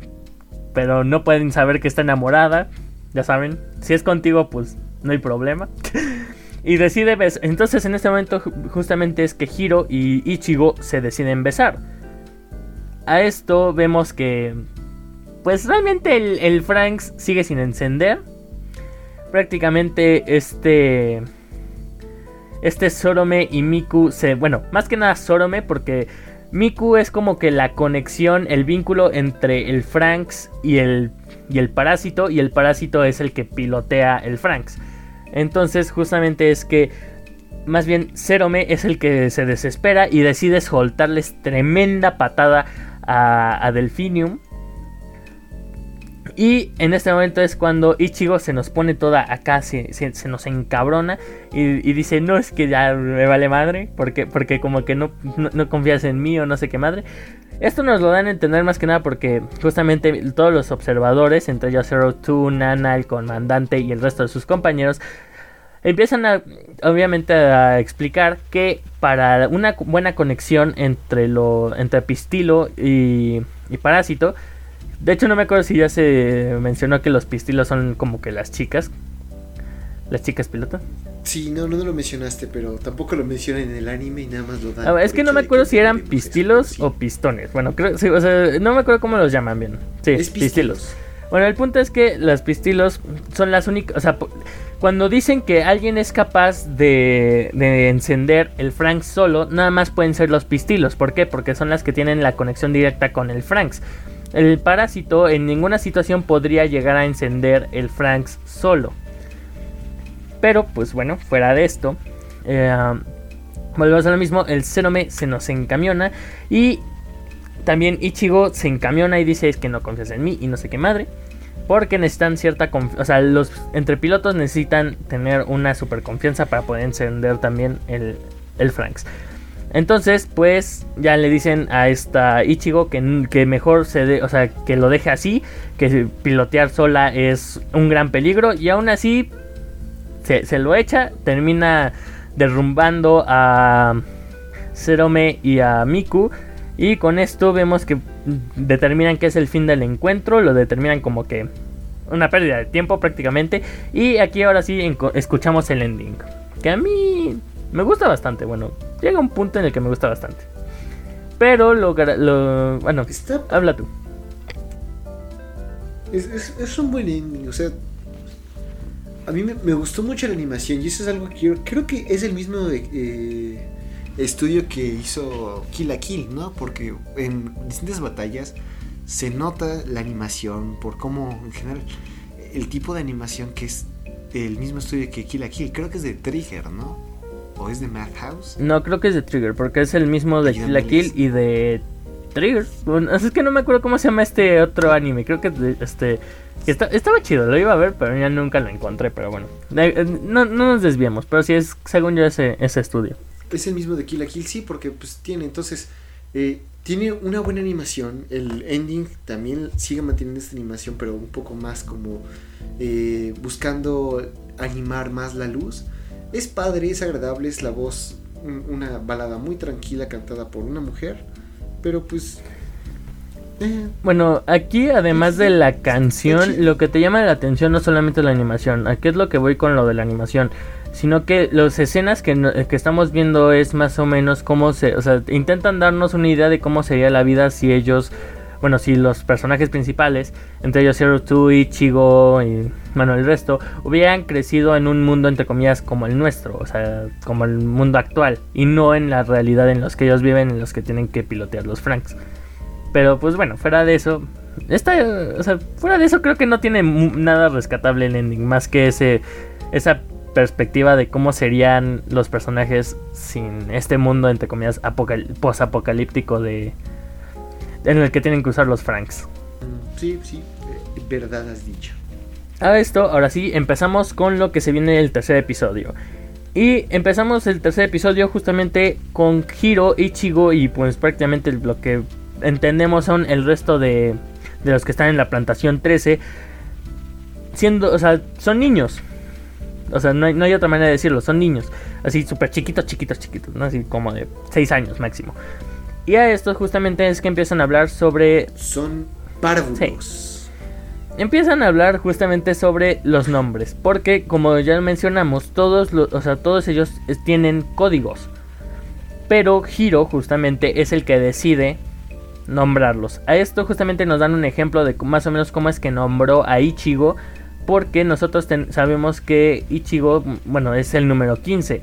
pero no pueden saber que está enamorada. Ya saben, si es contigo, pues no hay problema. Y decide besar. Entonces en este momento justamente es que Hiro y Ichigo se deciden besar. A esto vemos que... Pues realmente el, el Franks sigue sin encender. Prácticamente este... Este Sorome y Miku se... Bueno, más que nada Sorome porque Miku es como que la conexión, el vínculo entre el Franks y el, y el parásito. Y el parásito es el que pilotea el Franks. Entonces justamente es que más bien Cerome es el que se desespera y decide soltarles tremenda patada a, Delphinium. Y en este momento es cuando Ichigo se nos pone toda acá, se, nos encabrona y, dice, no es que ya me vale madre, porque, porque como que no, no, confías en mí o no sé qué madre. Esto nos lo dan a entender más que nada porque justamente todos los observadores, entre ellos Zero Two, Nana, el comandante y el resto de sus compañeros, empiezan a, obviamente a explicar que para una buena conexión entre lo entre pistilo y, y parásito, de hecho no me acuerdo si ya se mencionó que los pistilos son como que las chicas, las chicas piloto. Sí, no, no, lo mencionaste, pero tampoco lo mencionan en el anime y nada más lo dan. Ah, es que no me acuerdo si eran pistilos o pistones. Bueno, creo, sí, o sea, no me acuerdo cómo los llaman bien. Sí, pistilos. Bueno, el punto es que las pistilos son las únicas, o sea, cuando dicen que alguien es capaz de, de, encender el Franks solo, nada más pueden ser los pistilos. ¿Por qué? Porque son las que tienen la conexión directa con el Franks. El parásito en ninguna situación podría llegar a encender el Franks solo. Pero pues bueno, fuera de esto, eh, volvemos a lo mismo, el Zenome se nos encamiona y también Ichigo se encamiona y dice es que no confías en mí y no sé qué madre. Porque necesitan cierta confianza. O sea, los entre pilotos necesitan tener una super confianza para poder encender también el, el Franks. Entonces, pues ya le dicen a esta Ichigo que, que mejor se de, o sea, que lo deje así, que pilotear sola es un gran peligro y aún así se, lo echa, termina derrumbando a Zerome y a Miku. Y con esto vemos que determinan que es el fin del encuentro, lo determinan como que una pérdida de tiempo prácticamente. Y aquí ahora sí escuchamos el ending, que a mí me gusta bastante. Bueno, llega un punto en el que me gusta bastante. Pero lo, bueno, habla tú. Es, es, un buen ending, o sea, a mí me, gustó mucho la animación y eso es algo que yo creo que es el mismo de, eh, estudio que hizo Kill la Kill, ¿no? Porque en distintas batallas se nota la animación por cómo, en general, el tipo de animación que es el mismo estudio que Kill la Kill. Creo que es de Trigger, ¿no? ¿O es de Madhouse? No, creo que es de Trigger, porque es el mismo de Kill la Kill y de Trigger. es que no me acuerdo cómo se llama este otro anime. Creo que este estaba chido, lo iba a ver, pero ya nunca lo encontré. Pero bueno, eh, no, nos desviamos. Pero sí es, según yo, ese, ese estudio. Es el mismo de Kill la Kill, sí, porque pues tiene entonces. Eh, tiene una buena animación. El ending también sigue manteniendo esta animación, pero un poco más como eh, buscando animar más la luz. Es padre, es agradable, es la voz, una balada muy tranquila cantada por una mujer. Pero pues. Bueno, aquí además de la canción, lo que te llama la atención no solamente la animación, aquí es lo que voy con lo de la animación, sino que las escenas que, que, estamos viendo es más o menos cómo se, o sea, intentan darnos una idea de cómo sería la vida si ellos, bueno, si los personajes principales, entre ellos Zero Two, Ichigo y, bueno, el resto, hubieran crecido en un mundo, entre comillas, como el nuestro, o sea, como el mundo actual, y no en la realidad en los que ellos viven, en los que tienen que pilotear los Franks. Pero pues bueno, fuera de eso, esta, o sea, fuera de eso creo que no tiene nada rescatable el ending, más que ese, esa perspectiva de cómo serían los personajes sin este mundo, entre comillas, posapocalíptico de en el que tienen que usar los Franks. Mm, sí, sí, eh, verdad has dicho. A esto, ahora sí, empezamos con lo que se viene el tercer episodio. Y empezamos el tercer episodio justamente con Hiro, Ichigo y pues prácticamente lo que entendemos son el resto de, de los que están en la plantación 13. Siendo, o sea, son niños. O sea, no hay, no hay otra manera de decirlo, son niños. Así súper chiquitos, chiquitos, chiquitos, ¿no? Así como de 6 años máximo. Y a esto justamente es que empiezan a hablar sobre... Son párvulos. Empiezan a hablar justamente sobre los nombres. Porque como ya mencionamos, todos, los, o sea, todos ellos tienen códigos. Pero Hiro justamente es el que decide nombrarlos. A esto justamente nos dan un ejemplo de más o menos cómo es que nombró a Ichigo. Porque nosotros sabemos que Ichigo, bueno, es el número 15.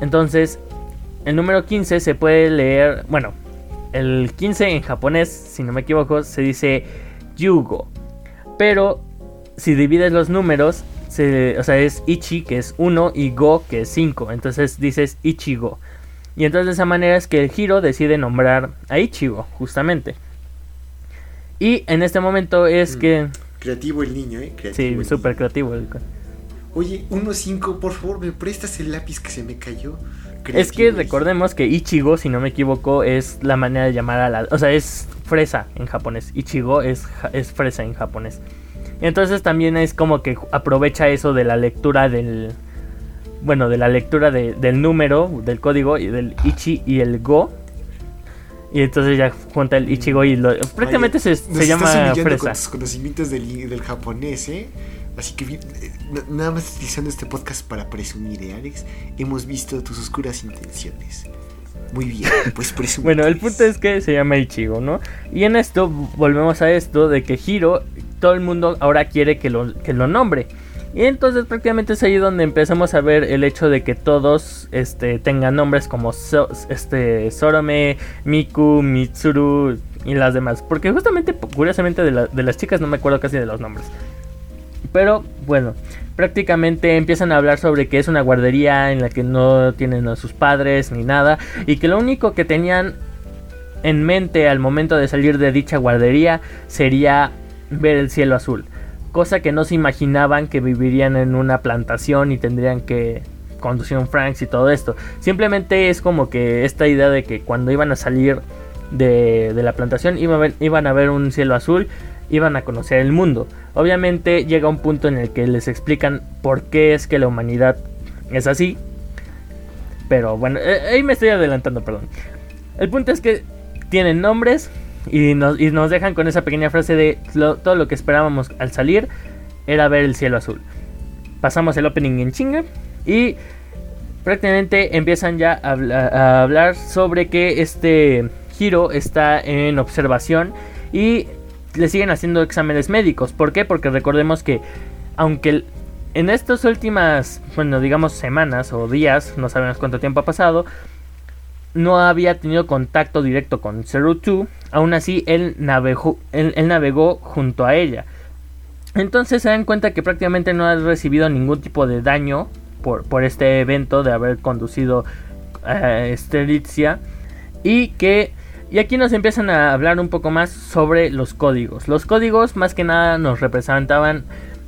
Entonces, el número 15 se puede leer, bueno, el 15 en japonés, si no me equivoco, se dice Yugo. Pero si divides los números, o sea, es Ichi, que es 1, y Go, que es 5. Entonces dices Ichigo. Y entonces de esa manera es que el Hiro decide nombrar a Ichigo, justamente. Y en este momento es mm, que... Creativo el niño, ¿eh? Creativo sí, súper creativo. El... Oye, 1.5, por favor, ¿me prestas el lápiz que se me cayó? es que recordemos que Ichigo, si no me equivoco, es la manera de llamar a la... O sea, es fresa en japonés. Ichigo es, es fresa en japonés. Entonces también es como que aprovecha eso de la lectura del, bueno, de la lectura del número, del código, y del Ichi y el Go. Y entonces ya junta el Ichigo y lo, prácticamente se, se llama fresa. Con tus conocimientos del, del, japonés, ¿eh? Así que eh, nada más utilizando este podcast para presumir, ¿eh, Alex? Hemos visto tus oscuras intenciones. Muy bien, pues presumir. bueno, el punto es que se llama Ichigo, ¿no? Y en esto volvemos a esto de que Hiro, todo el mundo ahora quiere que lo, que lo nombre. Y entonces prácticamente es ahí donde empezamos a ver el hecho de que todos este, tengan nombres como este, Sorome, Miku, Mitsuru y las demás. Porque justamente, curiosamente, de, de las chicas no me acuerdo casi de los nombres. Pero bueno, prácticamente empiezan a hablar sobre que es una guardería en la que no tienen a sus padres ni nada. Y que lo único que tenían en mente al momento de salir de dicha guardería sería ver el cielo azul cosa que no se imaginaban que vivirían en una plantación y tendrían que conducir un Franks y todo esto. Simplemente es como que esta idea de que cuando iban a salir de, la plantación iban a, ver, un cielo azul, iban a conocer el mundo. Obviamente llega un punto en el que les explican por qué es que la humanidad es así. Pero bueno, eh, ahí me estoy adelantando, perdón. El punto es que tienen nombres, y nos, nos dejan con esa pequeña frase de todo lo que esperábamos al salir era ver el cielo azul. Pasamos el opening en chinga y prácticamente empiezan ya a, hablar sobre que este giro está en observación y le siguen haciendo exámenes médicos. ¿Por qué? Porque recordemos que aunque en estas últimas, bueno, digamos semanas o días, no sabemos cuánto tiempo ha pasado, no había tenido contacto directo con Zero Two, aún así él navegó, él, navegó junto a ella. Entonces se dan cuenta que prácticamente no ha recibido ningún tipo de daño por, por este evento de haber conducido a Esteritzia y que y aquí nos empiezan a hablar un poco más sobre los códigos. Los códigos más que nada nos representaban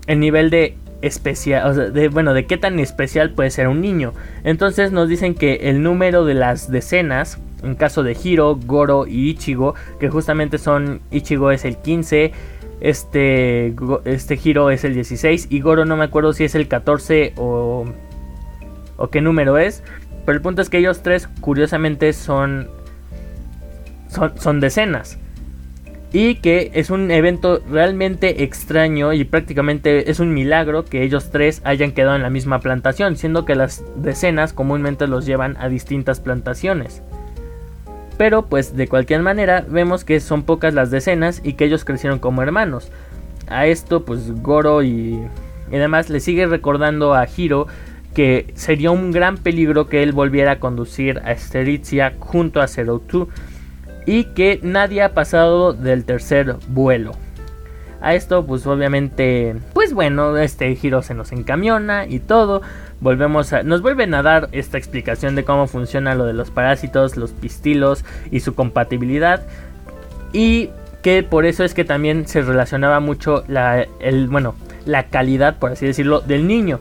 el nivel de especial, o sea, de, bueno, de qué tan especial puede ser un niño. Entonces nos dicen que el número de las decenas, en caso de Hiro, Goro y Ichigo, que justamente son, Ichigo es el 15, este, este Hiro es el 16 y Goro no me acuerdo si es el 14 o, o qué número es. Pero el punto es que ellos tres curiosamente son son, decenas. Y que es un evento realmente extraño y prácticamente es un milagro que ellos tres hayan quedado en la misma plantación, siendo que las decenas comúnmente los llevan a distintas plantaciones. Pero pues de cualquier manera vemos que son pocas las decenas y que ellos crecieron como hermanos. A esto pues Goro y, y demás le sigue recordando a Hiro que sería un gran peligro que él volviera a conducir a Esteritzia junto a Zero Two y que nadie ha pasado del tercer vuelo. A esto pues obviamente pues bueno este giro se nos encamiona y todo. Volvemos a, nos vuelven a dar esta explicación de cómo funciona lo de los parásitos, los pistilos y su compatibilidad. Y que por eso es que también se relacionaba mucho la, el, bueno, la calidad, por así decirlo, del niño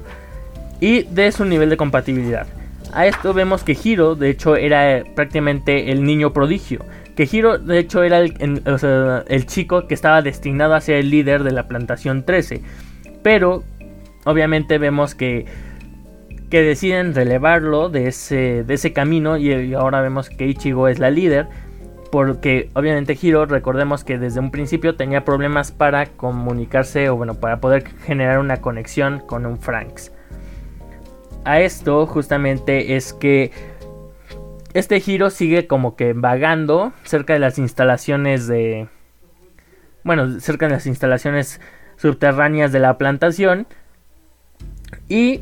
y de su nivel de compatibilidad. A esto vemos que Hiro, de hecho, era prácticamente el niño prodigio. Que Hiro, de hecho, era el, chico que estaba destinado a ser el líder de la plantación 13. Pero, obviamente, vemos que, que deciden relevarlo de ese, de ese camino. Y ahora vemos que Ichigo es la líder. Porque, obviamente, Hiro, recordemos que desde un principio tenía problemas para comunicarse o, bueno, para poder generar una conexión con un Franks. A esto, justamente, es que este giro sigue como que vagando cerca de las instalaciones de... Bueno, cerca de las instalaciones subterráneas de la plantación. Y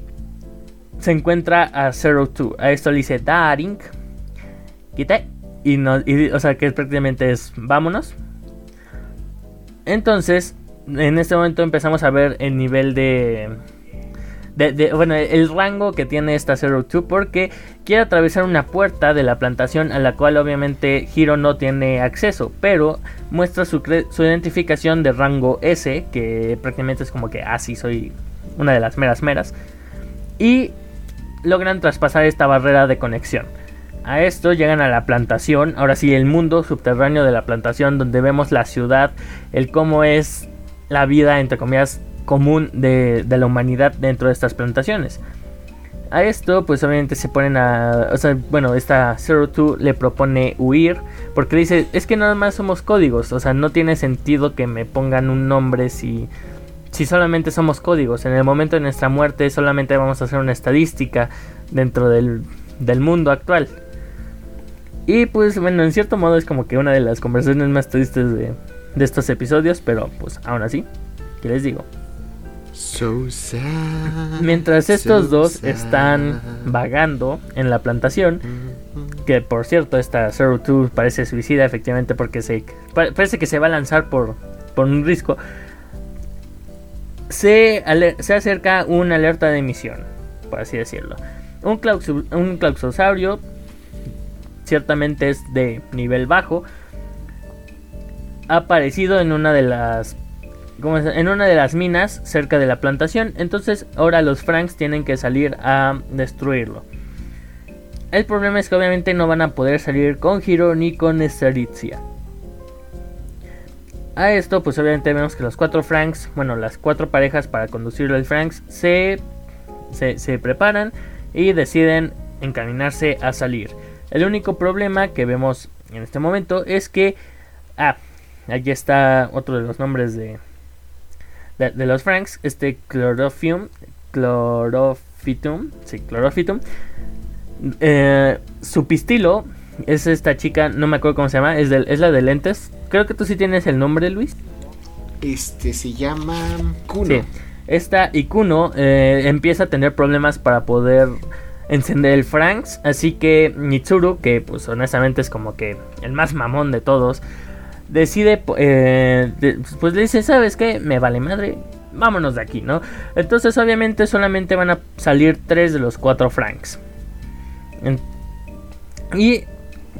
se encuentra a Zero Two. A esto le dice Daring. Quita. Y, no, o sea que prácticamente es vámonos. Entonces, en este momento empezamos a ver el nivel de bueno, el rango que tiene esta Zero Two porque quiere atravesar una puerta de la plantación a la cual obviamente Hiro no tiene acceso, pero muestra su, identificación de rango S, que prácticamente es como que ah, soy una de las meras meras, y logran traspasar esta barrera de conexión. A esto llegan a la plantación, ahora sí el mundo subterráneo de la plantación donde vemos la ciudad, el cómo es la vida entre comillas común de, la humanidad dentro de estas plantaciones. A esto, pues obviamente se ponen a. O sea, bueno, esta Zero Two le propone huir. Porque dice: Es que nada más somos códigos. O sea, no tiene sentido que me pongan un nombre si. Si solamente somos códigos. En el momento de nuestra muerte, solamente vamos a hacer una estadística dentro del, del mundo actual. Y pues, bueno, en cierto modo es como que una de las conversaciones más tristes de, de estos episodios. Pero pues, aún así, ¿qué les digo? Mientras estos dos están vagando en la plantación, que por cierto, esta Zero Two parece suicida efectivamente porque se parece que se va a lanzar por, por un risco. Se, se acerca una alerta de emisión, por así decirlo. Un, un clauxosaurio ciertamente es de nivel bajo. Ha aparecido en una de las en una de las minas cerca de la plantación. Entonces ahora los Franks tienen que salir a destruirlo. El problema es que obviamente no van a poder salir con Hiro ni con Esteritzia. A esto pues obviamente vemos que los cuatro Franks, bueno las cuatro parejas para conducir al Franks se, se preparan y deciden encaminarse a salir. El único problema que vemos en este momento es que... Ah, aquí está otro de los nombres de, de, los Franks, este Chlorofium, Chlorofitum, sí, Chlorofitum, eh, su pistilo es esta chica, no me acuerdo cómo se llama, es, es la de lentes. Creo que tú sí tienes el nombre, Luis. Este se llama Kuno. Sí. Esta Ikuno eh, empieza a tener problemas para poder encender el Franks. Así que Mitsuru, que pues honestamente es como que el más mamón de todos, decide, eh, pues le dice, ¿sabes qué? Me vale madre, vámonos de aquí, ¿no? Entonces obviamente solamente van a salir tres de los cuatro Franks. y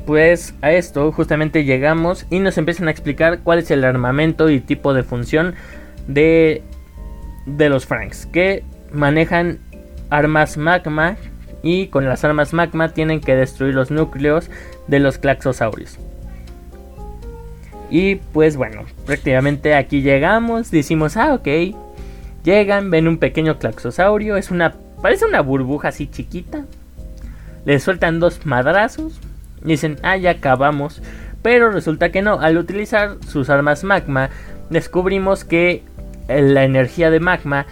pues a esto justamente llegamos y nos empiezan a explicar cuál es el armamento y tipo de función de, de los Franks. Que manejan armas magma y con las armas magma tienen que destruir los núcleos de los claxosaurios. Y pues bueno, prácticamente aquí llegamos, decimos, ah, ok. Llegan, ven un pequeño claxosaurio, es una, parece una burbuja así chiquita. Le sueltan dos madrazos, dicen, ah, ya acabamos. Pero resulta que no, al utilizar sus armas magma, descubrimos que la energía de magma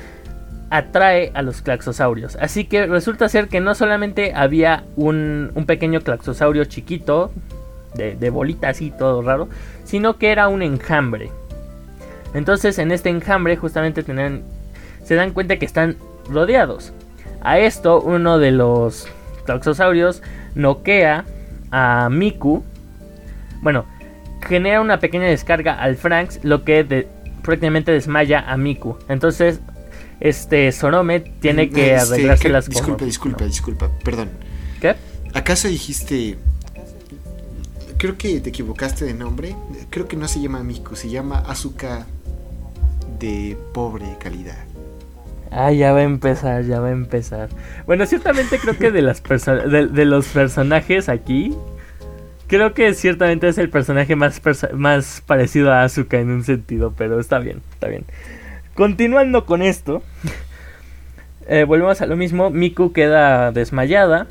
atrae a los claxosaurios. Así que resulta ser que no solamente había un, pequeño claxosaurio chiquito, de, de bolita así, todo raro, sino que era un enjambre. Entonces en este enjambre justamente se dan cuenta que están rodeados. A esto uno de los claxosaurios noquea a Miku. Bueno, genera una pequeña descarga al Franks, lo que prácticamente desmaya a Miku. Entonces este Sonome tiene que este, arreglarse las cosas. Disculpa, disculpa, disculpa, perdón. ¿Qué? ¿Acaso dijiste creo que te equivocaste de nombre. Creo que no se llama Miku, se llama Azuka de pobre calidad. Ah, ya va a empezar, ya va a empezar. Bueno, ciertamente creo que de, las de, los personajes aquí, creo que ciertamente es el personaje más, más parecido a Asuka en un sentido, pero está bien, está bien. Continuando con esto, eh, volvemos a lo mismo. Miku queda desmayada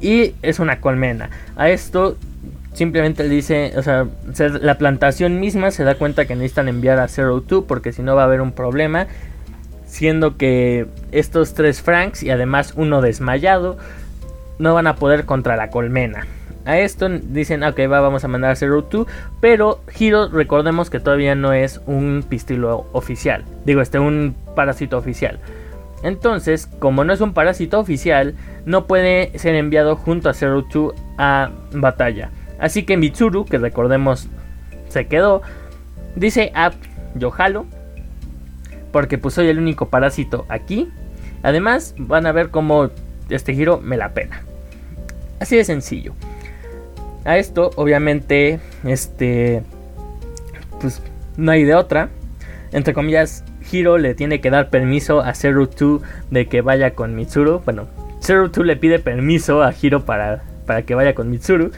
y es una colmena. A esto simplemente le dice, o sea, la plantación misma se da cuenta que necesitan enviar a Zero Two porque si no va a haber un problema. Siendo que estos tres Franks y además uno desmayado no van a poder contra la colmena. A esto dicen, ok, va, vamos a mandar a Zero Two. Pero Hiro, recordemos que todavía no es un pistilo oficial. Digo, este, un parásito oficial. Entonces, como no es un parásito oficial, no puede ser enviado junto a Zero Two a batalla. Así que Mitsuru, que recordemos se quedó, dice, ah, yo jalo, porque pues soy el único parásito aquí. Además, van a ver cómo este giro me la pena. Así de sencillo. A esto, obviamente, este, pues no hay de otra. Entre comillas, Hiro le tiene que dar permiso a Zero Two de que vaya con Mitsuru. Bueno, Zero Two le pide permiso a Hiro para, para que vaya con Mitsuru.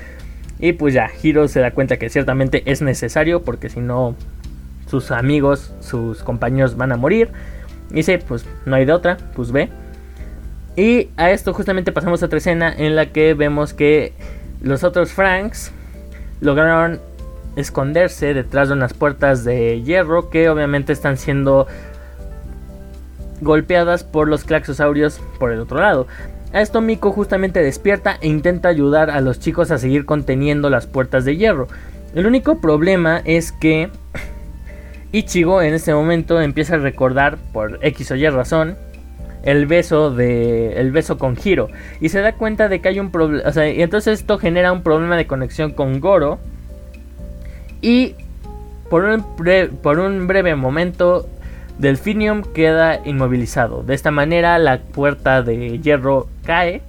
Y pues ya, Hiro se da cuenta que ciertamente es necesario porque si no sus amigos, sus compañeros van a morir. Y dice, pues no hay de otra, pues ve. Y a esto justamente pasamos a otra escena en la que vemos que los otros Franks lograron esconderse detrás de unas puertas de hierro que obviamente están siendo golpeadas por los claxosaurios por el otro lado. A esto Miko justamente despierta e intenta ayudar a los chicos a seguir conteniendo las puertas de hierro. El único problema es que Ichigo en este momento empieza a recordar por X o Y razón el beso de el beso con Hiro y se da cuenta de que hay un problema, y entonces esto genera un problema de conexión con Goro y por un, por un breve momento Delphinium queda inmovilizado. De esta manera la puerta de hierro cae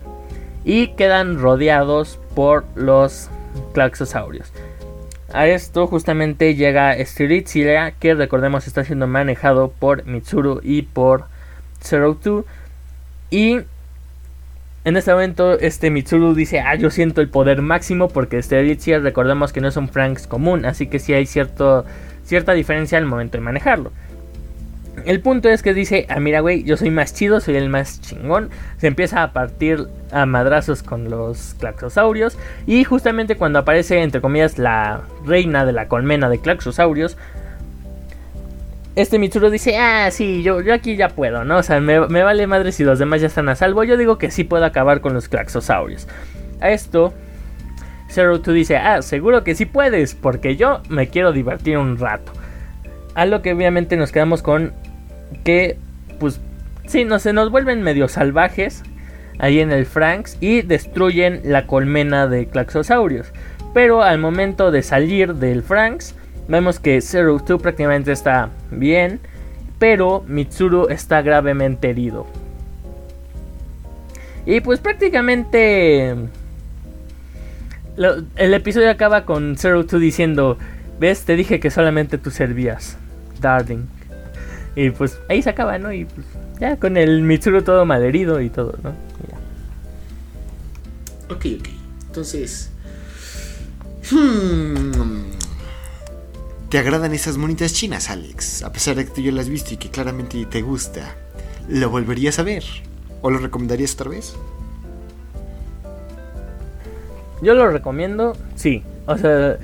y quedan rodeados por los claxosaurios. A esto justamente llega Stiritzia, que recordemos está siendo manejado por Mitsuru y por Zero Two. Y en este momento este Mitsuru dice, ah, yo siento el poder máximo porque Stiritzia recordemos que no es un Franks común, así que sí hay cierta diferencia al momento de manejarlo. El punto es que dice, ah mira güey, yo soy más chido, soy el más chingón. Se empieza a partir a madrazos con los claxosaurios. Y justamente cuando aparece, entre comillas, la reina de la colmena de claxosaurios. Este Mitsuru dice, ah, sí, yo, yo aquí ya puedo, ¿no? O sea, me, vale madre si los demás ya están a salvo. Yo digo que sí puedo acabar con los claxosaurios. A esto, Zero Two dice, ah, seguro que sí puedes, porque yo me quiero divertir un rato. A lo que obviamente nos quedamos con que, pues, sí, no, se nos vuelven medio salvajes. ahí en el Franks y destruyen la colmena de Claxosaurios. Pero al momento de salir del Franks, vemos que Zero Two prácticamente está bien, pero Mitsuru está gravemente herido. Y pues prácticamente el episodio acaba con Zero Two diciendo, ves, te dije que solamente tú servías, darling. Y pues ahí se acaba, ¿no? Y pues ya con el Mitsuru todo malherido y todo, ¿no? Ok, ok. Entonces... Hmm, ¿Te agradan esas monitas chinas, Alex? A pesar de que tú ya las has visto y que claramente te gusta. ¿Lo volverías a ver? ¿O lo recomendarías otra vez? Yo lo recomiendo, sí. O sea,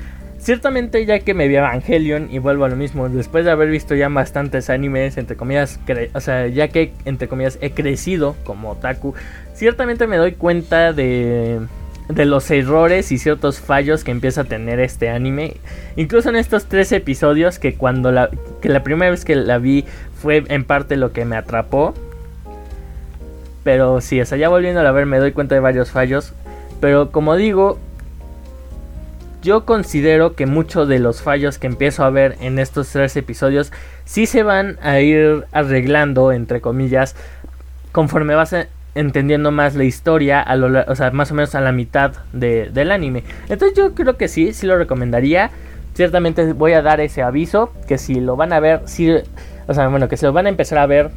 ciertamente ya que me vi Evangelion y vuelvo a lo mismo, después de haber visto ya bastantes animes, entre comillas, o sea, ya que entre comillas he crecido como otaku, ciertamente me doy cuenta de de los errores y ciertos fallos que empieza a tener este anime. Incluso en estos tres episodios que cuando la, que la primera vez que la vi fue en parte lo que me atrapó. Pero sí, o sea, ya volviendo a ver me doy cuenta de varios fallos. Pero como digo, yo considero que muchos de los fallos que empiezo a ver en estos tres episodios sí se van a ir arreglando, entre comillas, conforme vas entendiendo más la historia, a lo, o sea, más o menos a la mitad del anime. Entonces yo creo que sí, sí lo recomendaría. Ciertamente voy a dar ese aviso, que si lo van a ver, o sea, bueno, que si lo van a empezar a ver,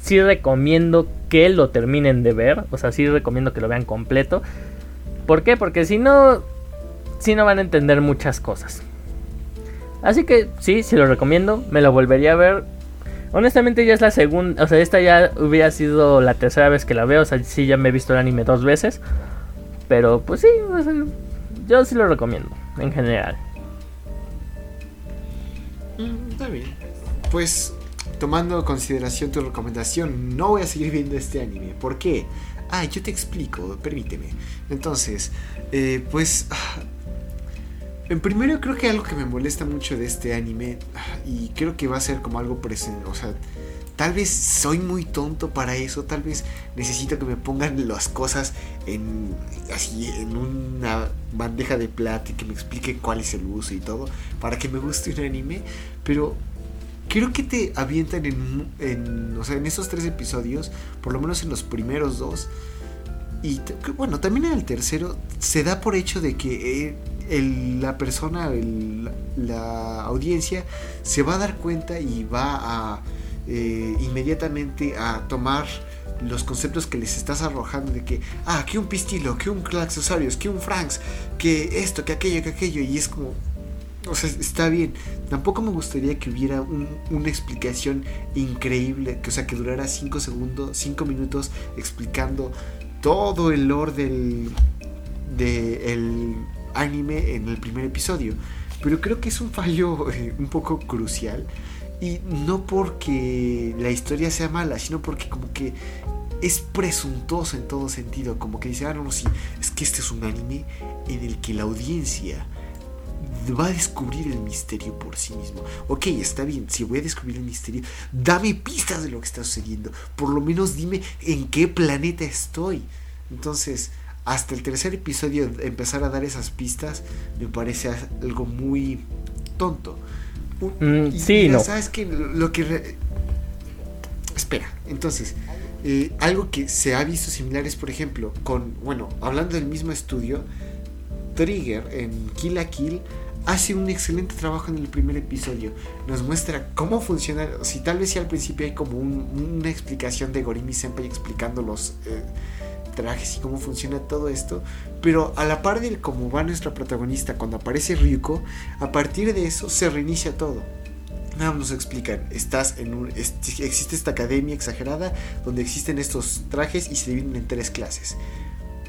sí recomiendo que lo terminen de ver, o sea, sí recomiendo que lo vean completo. ¿Por qué? Porque si no, si no van a entender muchas cosas. Así que sí, sí lo recomiendo, me lo volvería a ver. Honestamente ya es la segunda, o sea, esta ya hubiera sido la tercera vez que la veo, o sea, sí ya me he visto el anime dos veces. Pero pues sí, yo sí lo recomiendo, en general. Mm, está bien. Pues tomando consideración tu recomendación, no voy a seguir viendo este anime. ¿Por qué? Ah, yo te explico, permíteme. Entonces, eh, pues... En primero creo que algo que me molesta mucho de este anime, ah, y creo que va a ser como algo presente, o sea, tal vez soy muy tonto para eso, tal vez necesito que me pongan las cosas en así en una bandeja de plata y que me explique cuál es el uso y todo para que me guste un anime, pero creo que te avientan en, en, o sea, en esos tres episodios, por lo menos en los primeros dos, y bueno, también en el tercero se da por hecho de que eh, la persona, la audiencia, se va a dar cuenta y va a eh, inmediatamente a tomar los conceptos que les estás arrojando de que, ah, que un pistilo, que un accesorios, que un franks, que esto, que aquello, que aquello, y es como, o sea, está bien. Tampoco me gustaría que hubiera una explicación increíble, que, o sea, que durara 5 segundos, 5 minutos explicando todo el lore del de anime en el primer episodio. Pero creo que es un fallo eh, un poco crucial. Y no porque la historia sea mala, sino porque como que es presuntuoso en todo sentido. Como que dice, ah, no, no, sí, es que este es un anime en el que la audiencia va a descubrir el misterio por sí mismo. Ok, está bien, si voy a descubrir el misterio, dame pistas de lo que está sucediendo. Por lo menos dime en qué planeta estoy. Entonces, hasta el tercer episodio empezar a dar esas pistas me parece algo muy tonto. Mm, sí, no. Sabes que lo que... Espera, entonces, eh, algo que se ha visto similar es, por ejemplo, con, bueno, hablando del mismo estudio, Trigger en Kill a Kill hace un excelente trabajo en el primer episodio. Nos muestra cómo funciona. Si tal vez si al principio hay como una explicación de Gorimi Senpai explicando los eh, trajes y cómo funciona todo esto. Pero a la par de cómo va nuestra protagonista cuando aparece Ryuko, a partir de eso se reinicia todo. Nada nos explican, estás en un, existe esta academia exagerada donde existen estos trajes y se dividen en tres clases.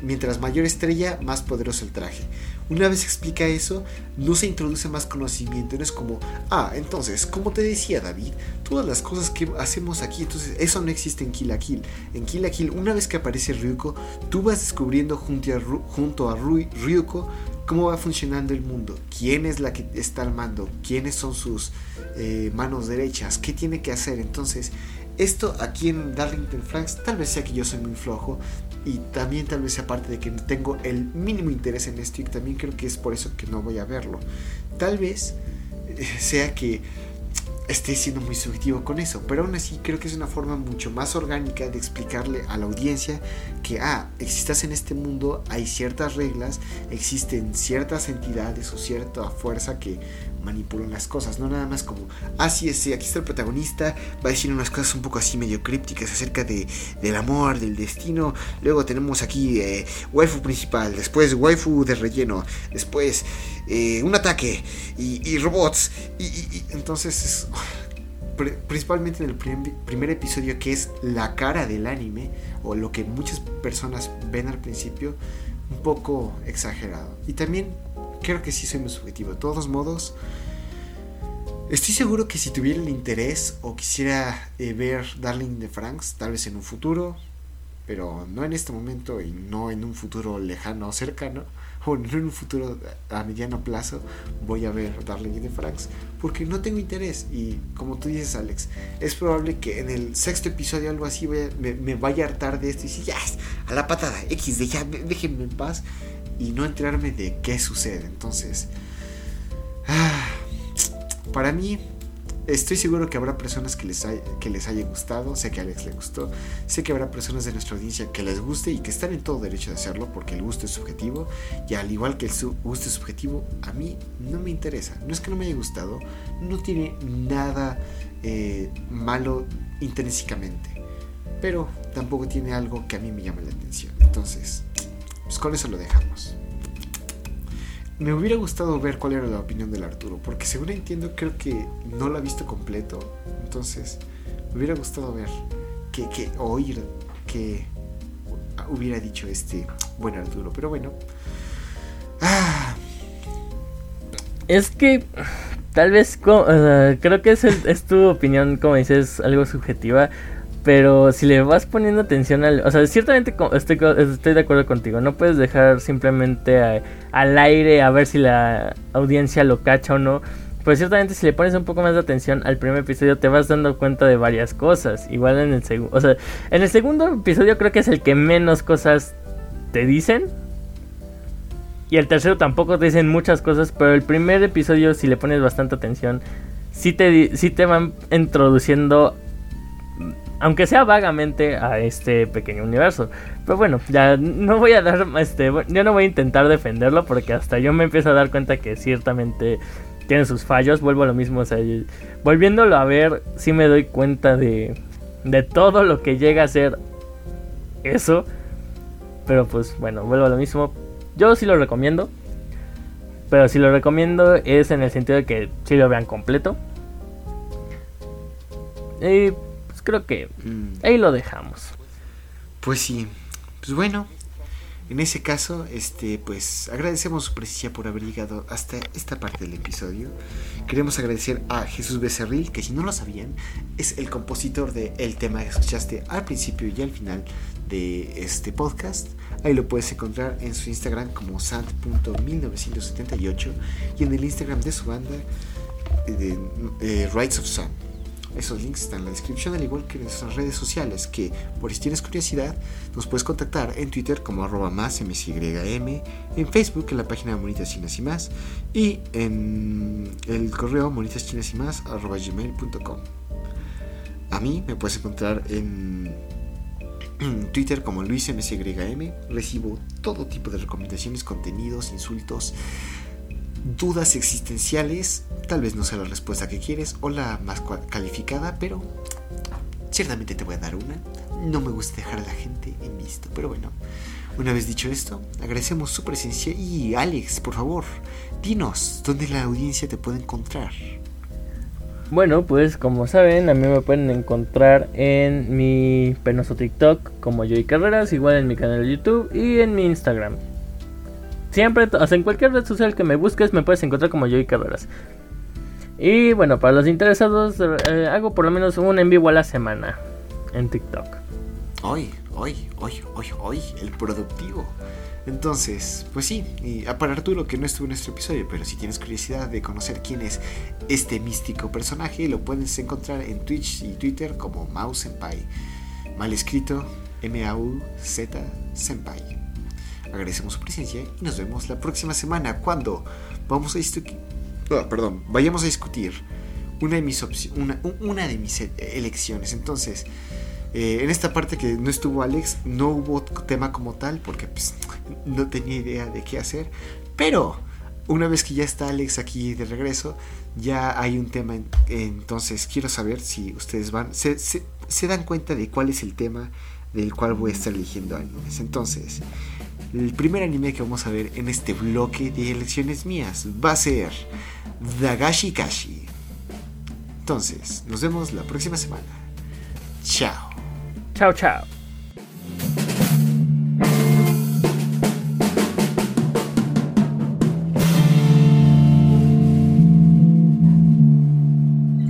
Mientras mayor estrella, más poderoso el traje. Una vez explica eso, no se introduce más conocimiento. No es como, ah, entonces, como te decía David, todas las cosas que hacemos aquí, entonces eso no existe en Kill Kill. En Kill Kill, una vez que aparece Ryuko, tú vas descubriendo junto a, junto a Ryuko cómo va funcionando el mundo, quién es la que está al mando, quiénes son sus eh, manos derechas, qué tiene que hacer. Entonces, esto aquí en Darlington Franks, tal vez sea que yo soy muy flojo, y también tal vez aparte de que tengo el mínimo interés en esto y también creo que es por eso que no voy a verlo. Tal vez eh, sea que esté siendo muy subjetivo con eso, pero aún así creo que es una forma mucho más orgánica de explicarle a la audiencia que, ah, existas en este mundo, hay ciertas reglas, existen ciertas entidades o cierta fuerza que manipulan las cosas, no nada más como, ah, sí, aquí está el protagonista, va a decir unas cosas un poco así medio crípticas acerca de, del amor, del destino, luego tenemos aquí eh, waifu principal, después waifu de relleno, después eh, un ataque y, robots, y, entonces principalmente en el primer episodio que es la cara del anime o lo que muchas personas ven al principio un poco exagerado. Y también creo que sí soy muy subjetivo. De todos modos, estoy seguro que si tuviera el interés o quisiera eh, ver Darling de Franks, tal vez en un futuro, pero no en este momento y no en un futuro lejano o cercano, o no en un futuro a mediano plazo, voy a ver Darling de Franks, porque no tengo interés. Y como tú dices, Alex, es probable que en el sexto episodio algo así me, vaya a hartar de esto y decir, ya, a la patada, X, de ya, déjenme en paz y no enterarme de qué sucede. Entonces, ah, para mí, estoy seguro que habrá personas que les, que les haya gustado, sé que a Alex le gustó, sé que habrá personas de nuestra audiencia que les guste y que están en todo derecho de hacerlo porque el gusto es subjetivo y al igual que el gusto es subjetivo, a mí no me interesa. No es que no me haya gustado, no tiene nada eh, malo intrínsecamente, pero tampoco tiene algo que a mí me llame la atención. Entonces, pues con eso lo dejamos. Me hubiera gustado ver cuál era la opinión del Arturo, porque según entiendo creo que no lo ha visto completo. Entonces, me hubiera gustado ver, que, que oír que hubiera dicho este buen Arturo. Pero bueno. Ah. Es que tal vez creo que es, es tu opinión, como dices, algo subjetiva. Pero si le vas poniendo atención al... O sea, ciertamente estoy, estoy de acuerdo contigo. No puedes dejar simplemente al aire a ver si la audiencia lo cacha o no. Pero ciertamente si le pones un poco más de atención al primer episodio te vas dando cuenta de varias cosas. Igual en el segundo... O sea, en el segundo episodio creo que es el que menos cosas te dicen. Y el tercero tampoco te dicen muchas cosas. Pero el primer episodio si le pones bastante atención... Sí te, sí te van introduciendo aunque sea vagamente a este pequeño universo. Pero bueno, ya no voy a dar, este, yo no voy a intentar defenderlo porque hasta yo me empiezo a dar cuenta que ciertamente tiene sus fallos. Vuelvo a lo mismo, o sea, volviéndolo a ver, sí me doy cuenta de, de todo lo que llega a ser eso. Pero pues bueno, vuelvo a lo mismo. Yo sí lo recomiendo. Pero si lo recomiendo es en el sentido de que sí lo vean completo. Y creo que mm. ahí lo dejamos. Pues sí, pues bueno, en ese caso, este, pues agradecemos su presencia por haber llegado hasta esta parte del episodio. Queremos agradecer a Jesús Becerril, que si no lo sabían, es el compositor de el tema que escuchaste al principio y al final de este podcast. Ahí lo puedes encontrar en su Instagram como sant.1978 y en el Instagram de su banda de, eh, Rights of Sun. Esos links están en la descripción, al igual que en nuestras redes sociales, que por si tienes curiosidad, nos puedes contactar en Twitter como arroba más msym, en Facebook en la página Monitas Chinas y más, y en el correo monitaschinas y más arroba gmail.com. A mí me puedes encontrar en Twitter como LuisMSYM. Recibo todo tipo de recomendaciones, contenidos, insultos, dudas existenciales, tal vez no sea la respuesta que quieres o la más calificada, pero ciertamente te voy a dar una. No me gusta dejar a la gente en visto, pero bueno, una vez dicho esto, agradecemos su presencia y Alex, por favor, dinos dónde la audiencia te puede encontrar. Bueno, pues como saben, a mí me pueden encontrar en mi penoso TikTok como Joy Carreras, igual en mi canal de YouTube y en mi Instagram. Siempre, o sea, en cualquier red social que me busques me puedes encontrar como Joey Carreras. Y bueno, para los interesados, eh, hago por lo menos un en vivo a la semana en TikTok. Hoy, hoy, hoy, hoy, hoy, el productivo. Entonces, pues sí, y para Arturo que no estuvo en este episodio, pero si tienes curiosidad de conocer quién es este místico personaje, lo puedes encontrar en Twitch y Twitter como Mouse Pie. mal escrito M-A-U-Z Senpai. Agradecemos su presencia y nos vemos la próxima semana cuando vamos a discutir. Perdón, vayamos a discutir una de mis, una, una de mis elecciones. Entonces, eh, en esta parte que no estuvo Alex, no hubo tema como tal porque pues, no tenía idea de qué hacer. Pero una vez que ya está Alex aquí de regreso, ya hay un tema. entonces quiero saber si ustedes van, se, se, dan cuenta de cuál es el tema del cual voy a estar eligiendo animes. Entonces, el primer anime que vamos a ver en este bloque de elecciones mías va a ser Dagashi Kashi. Entonces, nos vemos la próxima semana. Chao. Chao, chao.